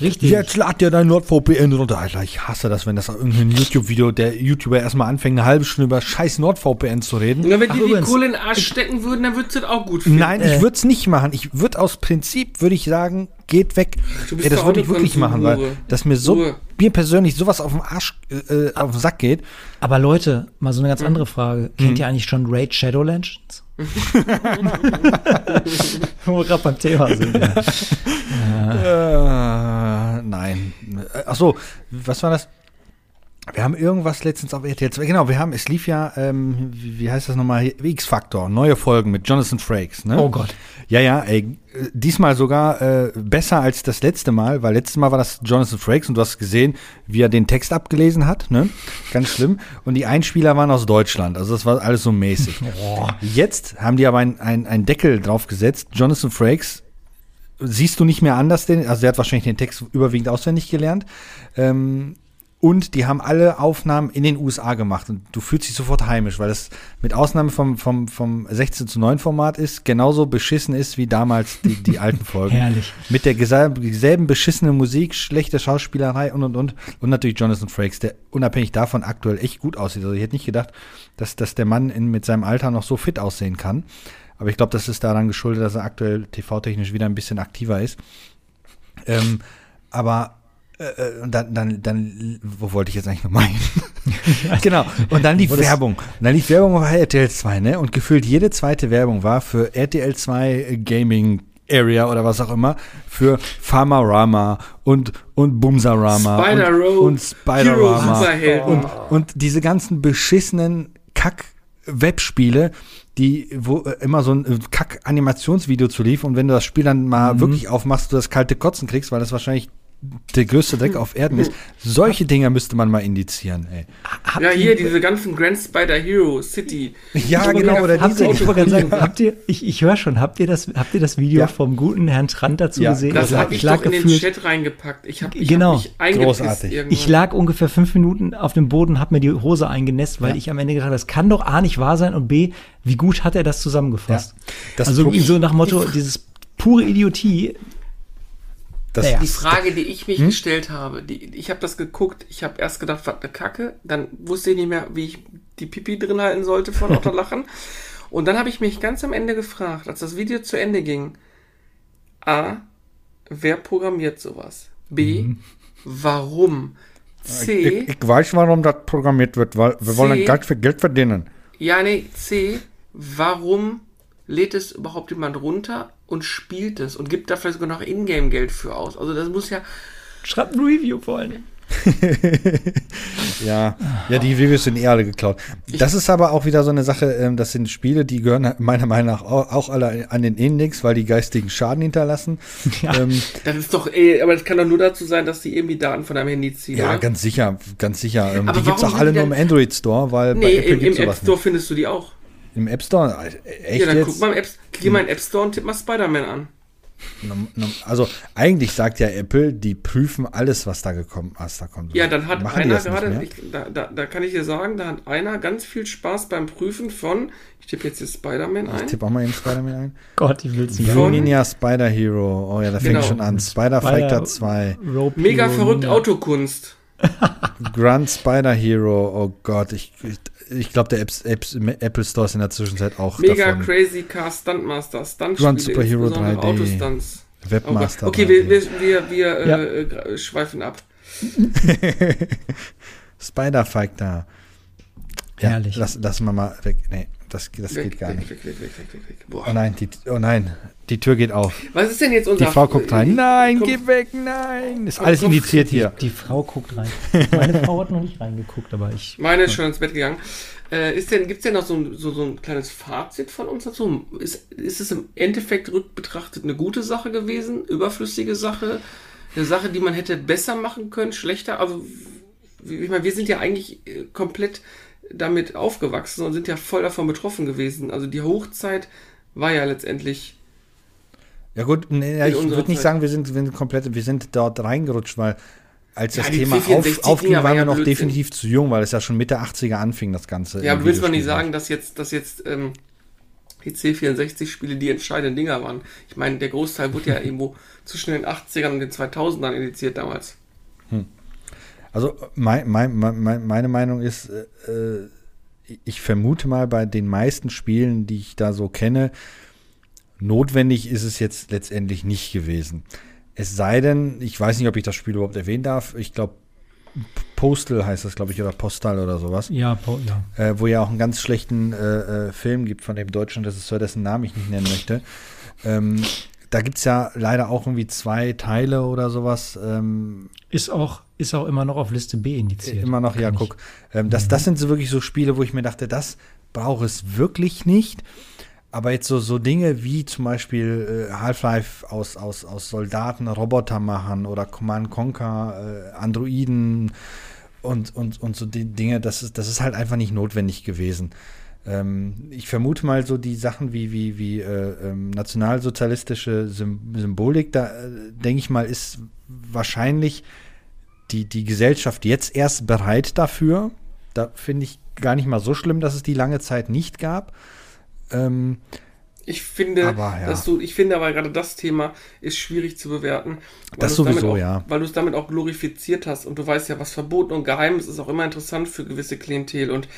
Richtig. Jetzt lad dir dein NordVPN runter. Alter, ich hasse das, wenn das irgendein YouTube-Video, der YouTuber erstmal anfängt, eine halbe Stunde über scheiß NordVPN zu reden. Ja, wenn die die Kohle in den Arsch stecken würden, dann würdest du das auch gut finden. Nein, ich äh. würde es nicht machen. Ich würde aus Prinzip, würde ich sagen, geht weg. Ey, das würde ich wirklich machen, weil das mir so, Ruhe. mir persönlich sowas auf den Arsch, äh, auf den Sack geht. Aber Leute, mal so eine ganz mhm. andere Frage. Kennt mhm. ihr eigentlich schon Raid Shadow Legends? Wo wir gerade beim Thema sind. Ja. Äh, nein. Ach so, was war das? Wir haben irgendwas letztens auf RTL 2, genau, wir haben, es lief ja, ähm, wie, wie, heißt das nochmal, X-Factor, neue Folgen mit Jonathan Frakes, ne? Oh Gott. Ja, ja, ey, diesmal sogar äh, besser als das letzte Mal, weil letztes Mal war das Jonathan Frakes und du hast gesehen, wie er den Text abgelesen hat, ne? Ganz schlimm. Und die Einspieler waren aus Deutschland, also das war alles so mäßig. Oh. Jetzt haben die aber einen ein Deckel drauf gesetzt, Jonathan Frakes siehst du nicht mehr anders, den, also der hat wahrscheinlich den Text überwiegend auswendig gelernt. Ähm, und die haben alle Aufnahmen in den USA gemacht. Und du fühlst dich sofort heimisch, weil das mit Ausnahme vom, vom, vom 16 zu 9 Format ist, genauso beschissen ist wie damals die, die alten Folgen. Herrlich. Mit der selben beschissenen Musik, schlechte Schauspielerei und und und. Und natürlich Jonathan Frakes, der unabhängig davon aktuell echt gut aussieht. Also ich hätte nicht gedacht, dass, dass der Mann in, mit seinem Alter noch so fit aussehen kann. Aber ich glaube, das ist daran geschuldet, dass er aktuell TV-technisch wieder ein bisschen aktiver ist. Ähm, aber äh, äh, und dann, dann, dann, wo wollte ich jetzt eigentlich noch mal hin? genau. Und dann lief Werbung. Und dann lief Werbung bei RTL 2, ne? Und gefühlt jede zweite Werbung war für RTL 2 Gaming Area oder was auch immer für Pharmarama und und Bumsarama Spider und, und Spider-Rama und, und diese ganzen beschissenen Kack Webspiele, die, wo äh, immer so ein äh, Kack-Animationsvideo zu lief und wenn du das Spiel dann mal mhm. wirklich aufmachst, du das kalte Kotzen kriegst, weil das wahrscheinlich der größte Dreck auf Erden ist. Solche Dinger müsste man mal indizieren, ey. Habt ja, hier diese ganzen Grand Spider Hero City. Ja, genau, oder habt diese. Ihr, ich sagen, habt ihr, ich, ich höre schon, habt ihr das, habt ihr das Video ja. vom guten Herrn Trant dazu ja. gesehen? Das also, habe ich, ich lag doch in den Chat reingepackt. Ich habe genau. Hab Großartig. Irgendwann. Ich lag ungefähr fünf Minuten auf dem Boden, habe mir die Hose eingenässt, weil ja. ich am Ende gedacht habe, das kann doch A nicht wahr sein und B, wie gut hat er das zusammengefasst? Das also so nach Motto, dieses pure Idiotie, das naja. Die Frage, die ich mich hm? gestellt habe, die, ich habe das geguckt, ich habe erst gedacht, was eine Kacke, dann wusste ich nicht mehr, wie ich die Pipi drin halten sollte vor lauter Lachen. Und dann habe ich mich ganz am Ende gefragt, als das Video zu Ende ging, A, wer programmiert sowas? B, mhm. warum? C, ich, ich, weiß, warum das programmiert wird, weil wir C, wollen Geld für Geld verdienen. Ja, nee, C, warum lädt es überhaupt jemand runter und spielt es und gibt dafür sogar noch Ingame-Geld für aus. Also das muss ja. Schreibt ein Review vor allem. ja, ja, die Reviews sind eh alle geklaut. Das ist aber auch wieder so eine Sache, ähm, das sind Spiele, die gehören meiner Meinung nach auch alle an den Index, weil die geistigen Schaden hinterlassen. Ja, ähm, das ist doch, ey, aber das kann doch nur dazu sein, dass die irgendwie Daten von deinem Handy ziehen. Ja, oder? ganz sicher, ganz sicher. Ähm, aber die gibt es auch alle nur im Android Store, weil nee, bei Apple im, im App Store nicht. findest du die auch. Im App Store? Echt ja, dann jetzt? guck mal im App, geh mal in App Store und tipp mal Spider-Man an. Also eigentlich sagt ja Apple, die prüfen alles, was da gekommen, was da kommt. Ja, dann hat Machen einer gerade, ich, da, da, da, kann ich dir sagen, da hat einer ganz viel Spaß beim Prüfen von, ich tippe jetzt hier Spider-Man ein. Ich tippe auch mal eben Spider-Man ein. Gott, ich will es nicht. Ninja Spider Hero. Oh ja, da genau. fängt schon an. Spider Fighter 2. Mega verrückt Autokunst. Grunt Spider Hero. Oh Gott, ich, ich, ich glaube, der Apps, Apps, Apple Store ist in der Zwischenzeit auch. Mega davon. Crazy Car Stuntmaster, Stunt Grunt Super Hero 3D. Autostunts. Webmaster. Okay, wir, wir, wir, wir ja. äh, schweifen ab. Spider Fighter. Ja, Herrlich. Lass, lassen wir mal weg. Nee, das, das weg, geht gar weg, nicht. Weg, weg, weg, weg, weg. Boah. Oh nein, die, oh nein, die Tür geht auf. Was ist denn jetzt unser... Die Frau guckt rein. Nein, geh weg, nein. Ist alles indiziert hier. Die, die, Frau guckt rein. Meine Frau hat noch nicht reingeguckt, aber ich... Meine ist schon ins Bett gegangen. Äh, ist denn, gibt es denn noch so ein, so, so ein kleines Fazit von uns dazu? Ist, ist es im Endeffekt rückbetrachtet eine gute Sache gewesen? Überflüssige Sache? Eine Sache, die man hätte besser machen können, schlechter? Also, ich meine, wir sind ja eigentlich äh, komplett damit aufgewachsen und sind ja voll davon betroffen gewesen. Also die Hochzeit war ja letztendlich. Ja gut, nee, ich würde nicht sagen, wir sind, wir sind komplett, wir sind dort reingerutscht, weil als das ja, Thema auf, aufging, waren wir noch Blödsinn. definitiv zu jung, weil es ja schon Mitte 80er anfing, das Ganze. Ja, aber willst man nicht sagen, dass jetzt, dass jetzt ähm, die C64-Spiele die entscheidenden Dinger waren? Ich meine, der Großteil wurde ja irgendwo zwischen den 80ern und den 2000ern indiziert damals. Also mein, mein, mein, meine Meinung ist, äh, ich vermute mal bei den meisten Spielen, die ich da so kenne, notwendig ist es jetzt letztendlich nicht gewesen. Es sei denn, ich weiß nicht, ob ich das Spiel überhaupt erwähnen darf. Ich glaube, Postal heißt das, glaube ich, oder Postal oder sowas. Ja, po ja. Äh, wo ja auch einen ganz schlechten äh, äh, Film gibt von dem deutschen Regisseur, dessen Namen ich nicht nennen möchte. Ähm, da gibt es ja leider auch irgendwie zwei Teile oder sowas. Ähm, ist auch, ist auch immer noch auf Liste B indiziert. Immer noch, ja, guck. Ähm, das, mhm. das sind so wirklich so Spiele, wo ich mir dachte, das brauche es wirklich nicht. Aber jetzt so, so Dinge wie zum Beispiel äh, Half-Life aus, aus, aus Soldaten Roboter machen oder Command Conquer, äh, Androiden und, und, und so die Dinge, das ist, das ist halt einfach nicht notwendig gewesen. Ähm, ich vermute mal so die Sachen wie, wie, wie äh, ähm, nationalsozialistische Symbolik, da äh, denke ich mal, ist wahrscheinlich die, die Gesellschaft jetzt erst bereit dafür. Da finde ich gar nicht mal so schlimm, dass es die lange Zeit nicht gab. Ähm, ich finde, aber, ja. dass du, ich finde aber gerade das Thema ist schwierig zu bewerten. Das sowieso, auch, ja. Weil du es damit auch glorifiziert hast und du weißt ja, was verboten und geheim ist, ist auch immer interessant für gewisse Klientel und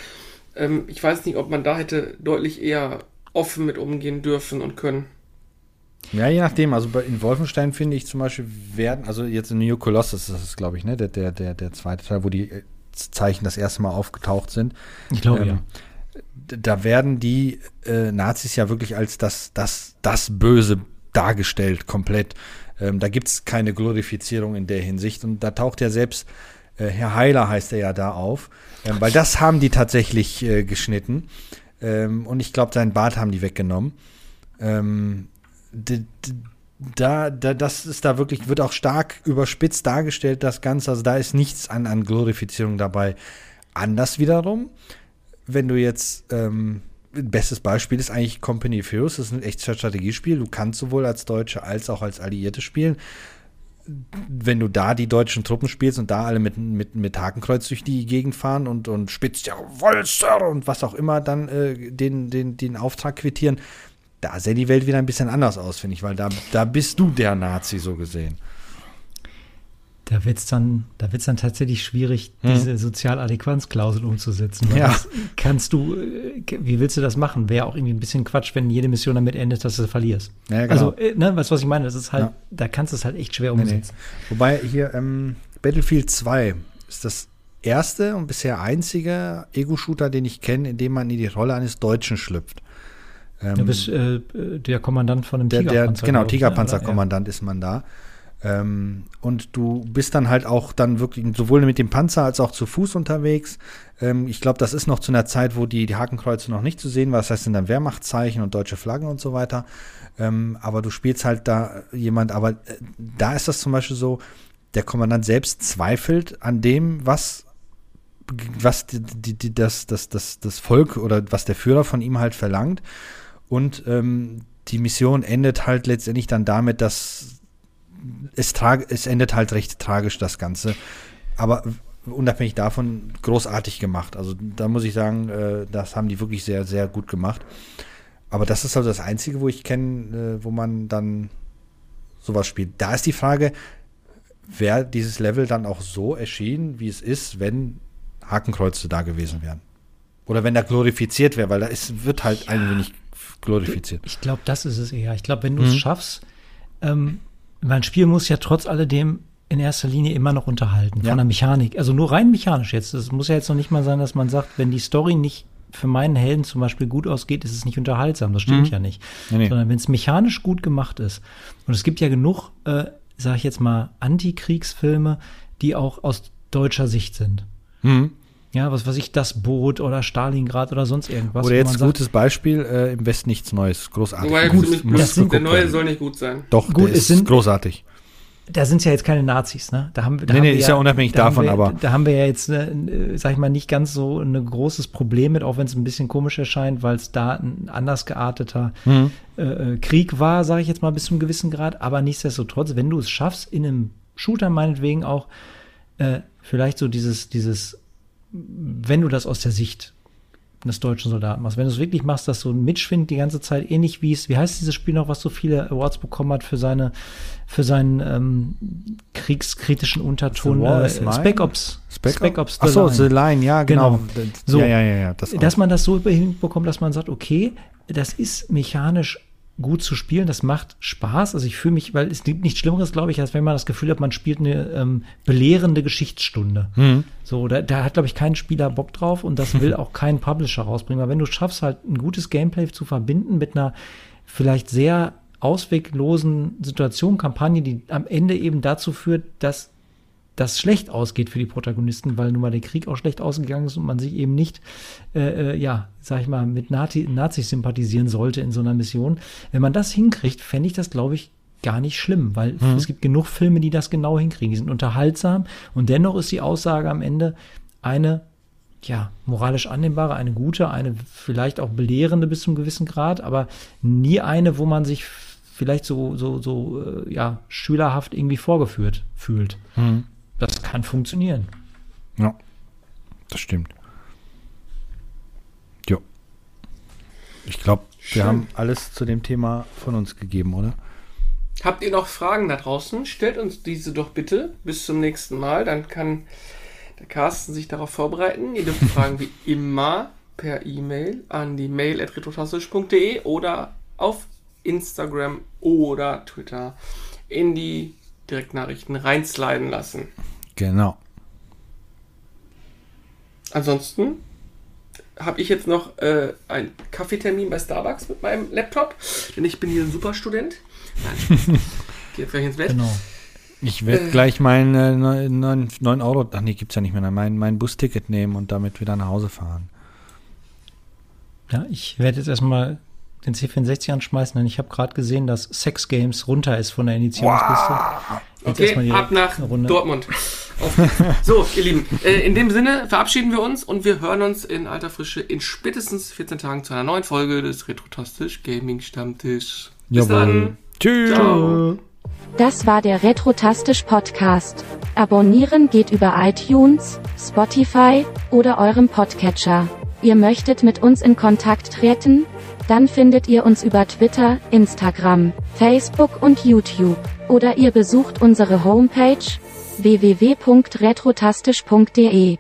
ähm, ich weiß nicht, ob man da hätte deutlich eher offen mit umgehen dürfen und können. Ja, je nachdem. Also in Wolfenstein finde ich zum Beispiel werden, also jetzt in New Colossus, das ist, glaube ich, ne, der, der, der, der zweite Teil, wo die äh, Zeichen das erste Mal aufgetaucht sind. Ich glaube, ähm, ja da werden die äh, Nazis ja wirklich als das, das, das Böse dargestellt, komplett. Ähm, da gibt es keine Glorifizierung in der Hinsicht. Und da taucht ja selbst äh, Herr Heiler heißt er ja da auf, ähm, weil das haben die tatsächlich äh, geschnitten. Ähm, und ich glaube, seinen Bart haben die weggenommen. Ähm, da, da, das ist da wirklich, wird auch stark überspitzt dargestellt, das Ganze. Also da ist nichts an, an Glorifizierung dabei. Anders wiederum wenn du jetzt, ähm, bestes Beispiel ist eigentlich Company of Heroes, das ist ein echtes Strategiespiel. Du kannst sowohl als Deutsche als auch als Alliierte spielen. Wenn du da die deutschen Truppen spielst und da alle mit, mit, mit Hakenkreuz durch die Gegend fahren und, und spitzt ja Sir und was auch immer dann äh, den, den, den Auftrag quittieren, da sähe die Welt wieder ein bisschen anders aus, finde ich, weil da, da bist du der Nazi so gesehen. Da wird es dann, dann tatsächlich schwierig, hm. diese Sozialadäquanzklausel umzusetzen. Ja. kannst du, äh, wie willst du das machen? Wäre auch irgendwie ein bisschen Quatsch, wenn jede Mission damit endet, dass du verlierst. Ja, genau. Also, ne, weißt du, was ich meine? Das ist halt, ja. da kannst du es halt echt schwer umsetzen. Nee, nee. Wobei hier ähm, Battlefield 2 ist das erste und bisher einzige Ego-Shooter, den ich kenne, in dem man in die Rolle eines Deutschen schlüpft. Ähm, du bist äh, der Kommandant von einem der, Tigerpanzer. Der, genau, Tigerpanzerkommandant ja. ist man da. Ähm, und du bist dann halt auch dann wirklich sowohl mit dem Panzer als auch zu Fuß unterwegs. Ähm, ich glaube, das ist noch zu einer Zeit, wo die, die Hakenkreuze noch nicht zu sehen war. Das heißt, in dann Wehrmachtzeichen und deutsche Flaggen und so weiter. Ähm, aber du spielst halt da jemand, aber äh, da ist das zum Beispiel so, der Kommandant selbst zweifelt an dem, was was die, die, die, das, das, das, das Volk oder was der Führer von ihm halt verlangt. Und ähm, die Mission endet halt letztendlich dann damit, dass es, es endet halt recht tragisch, das Ganze. Aber unabhängig davon großartig gemacht. Also da muss ich sagen, äh, das haben die wirklich sehr, sehr gut gemacht. Aber das ist also das Einzige, wo ich kenne, äh, wo man dann sowas spielt. Da ist die Frage, wäre dieses Level dann auch so erschienen, wie es ist, wenn Hakenkreuze da gewesen wären? Oder wenn da glorifiziert wäre, weil da ist, wird halt ja. ein wenig glorifiziert. Ich glaube, das ist es eher. Ich glaube, wenn du es mhm. schaffst, ähm, mein Spiel muss ja trotz alledem in erster Linie immer noch unterhalten, ja. von der Mechanik. Also nur rein mechanisch jetzt. Es muss ja jetzt noch nicht mal sein, dass man sagt, wenn die Story nicht für meinen Helden zum Beispiel gut ausgeht, ist es nicht unterhaltsam. Das stimmt mhm. ja nicht. Nee, nee. Sondern wenn es mechanisch gut gemacht ist. Und es gibt ja genug, äh, sage ich jetzt mal, Antikriegsfilme, die auch aus deutscher Sicht sind. Mhm. Ja, was weiß ich, das Boot oder Stalingrad oder sonst irgendwas. Oder jetzt gutes sagt, Beispiel, äh, im Westen nichts Neues, großartig. Wobei, gut, muss, der neue soll nicht gut sein. Doch, gut, der ist sind, großartig da sind es ja jetzt keine Nazis, ne? Da haben, da nee, haben nee, ist ja, ja unabhängig da davon, wir, aber. Da haben wir ja jetzt, äh, sag ich mal, nicht ganz so ein großes Problem mit, auch wenn es ein bisschen komisch erscheint, weil es da ein anders gearteter mhm. äh, äh Krieg war, sage ich jetzt mal, bis zum gewissen Grad. Aber nichtsdestotrotz, wenn du es schaffst, in einem Shooter meinetwegen auch äh, vielleicht so dieses, dieses, wenn du das aus der Sicht eines deutschen Soldaten machst. Wenn du es wirklich machst, dass so ein mitschwingt die ganze Zeit, ähnlich wie es, wie heißt dieses Spiel noch, was so viele Awards bekommen hat für seine, für seinen ähm, kriegskritischen Unterton. Äh, Spec Ops. Spec, Spec Ops. Ach so, The Line, ja, genau. genau. So, ja, ja, ja, ja das dass man das so hinbekommt, dass man sagt, okay, das ist mechanisch gut zu spielen. Das macht Spaß. Also ich fühle mich, weil es gibt nichts Schlimmeres, glaube ich, als wenn man das Gefühl hat, man spielt eine ähm, belehrende Geschichtsstunde. Mhm. So, da, da hat, glaube ich, kein Spieler Bock drauf und das will auch kein Publisher rausbringen. Weil wenn du schaffst, halt ein gutes Gameplay zu verbinden mit einer vielleicht sehr ausweglosen Situation, Kampagne, die am Ende eben dazu führt, dass das schlecht ausgeht für die Protagonisten, weil nun mal der Krieg auch schlecht ausgegangen ist und man sich eben nicht, äh, äh, ja, sag ich mal, mit Nazi Nazis sympathisieren sollte in so einer Mission. Wenn man das hinkriegt, fände ich das, glaube ich, gar nicht schlimm, weil mhm. es gibt genug Filme, die das genau hinkriegen. Die sind unterhaltsam und dennoch ist die Aussage am Ende eine, ja, moralisch annehmbare, eine gute, eine vielleicht auch belehrende bis zum gewissen Grad, aber nie eine, wo man sich vielleicht so, so, so, äh, ja, schülerhaft irgendwie vorgeführt fühlt. Mhm. Das kann funktionieren. Ja, das stimmt. Jo. Ich glaube, wir haben alles zu dem Thema von uns gegeben, oder? Habt ihr noch Fragen da draußen? Stellt uns diese doch bitte bis zum nächsten Mal. Dann kann der Carsten sich darauf vorbereiten. Ihr dürft Fragen wie immer per E-Mail an die mail mail.retrotastisch.de oder auf Instagram oder Twitter in die Direktnachrichten reinsliden lassen. Genau. Ansonsten habe ich jetzt noch äh, einen Kaffeetermin bei Starbucks mit meinem Laptop, denn ich bin hier ein Superstudent. Nein, geht gleich ins Bett. Genau. Ich werde äh, gleich mein äh, 9, 9 Euro, ach nee, gibt es ja nicht mehr, mein, mein Busticket nehmen und damit wieder nach Hause fahren. Ja, ich werde jetzt erstmal den C64 anschmeißen, denn ich habe gerade gesehen, dass Sex Games runter ist von der Initiierungsliste. Wow. Okay, ab nach Dortmund. so, ihr Lieben, äh, in dem Sinne verabschieden wir uns und wir hören uns in alter Frische in spätestens 14 Tagen zu einer neuen Folge des Retrotastisch Gaming Stammtisch. Bis Jawohl. dann. Tschüss. Ciao. Das war der Retrotastisch Podcast. Abonnieren geht über iTunes, Spotify oder eurem Podcatcher. Ihr möchtet mit uns in Kontakt treten? Dann findet ihr uns über Twitter, Instagram, Facebook und YouTube. Oder ihr besucht unsere Homepage www.retrotastisch.de.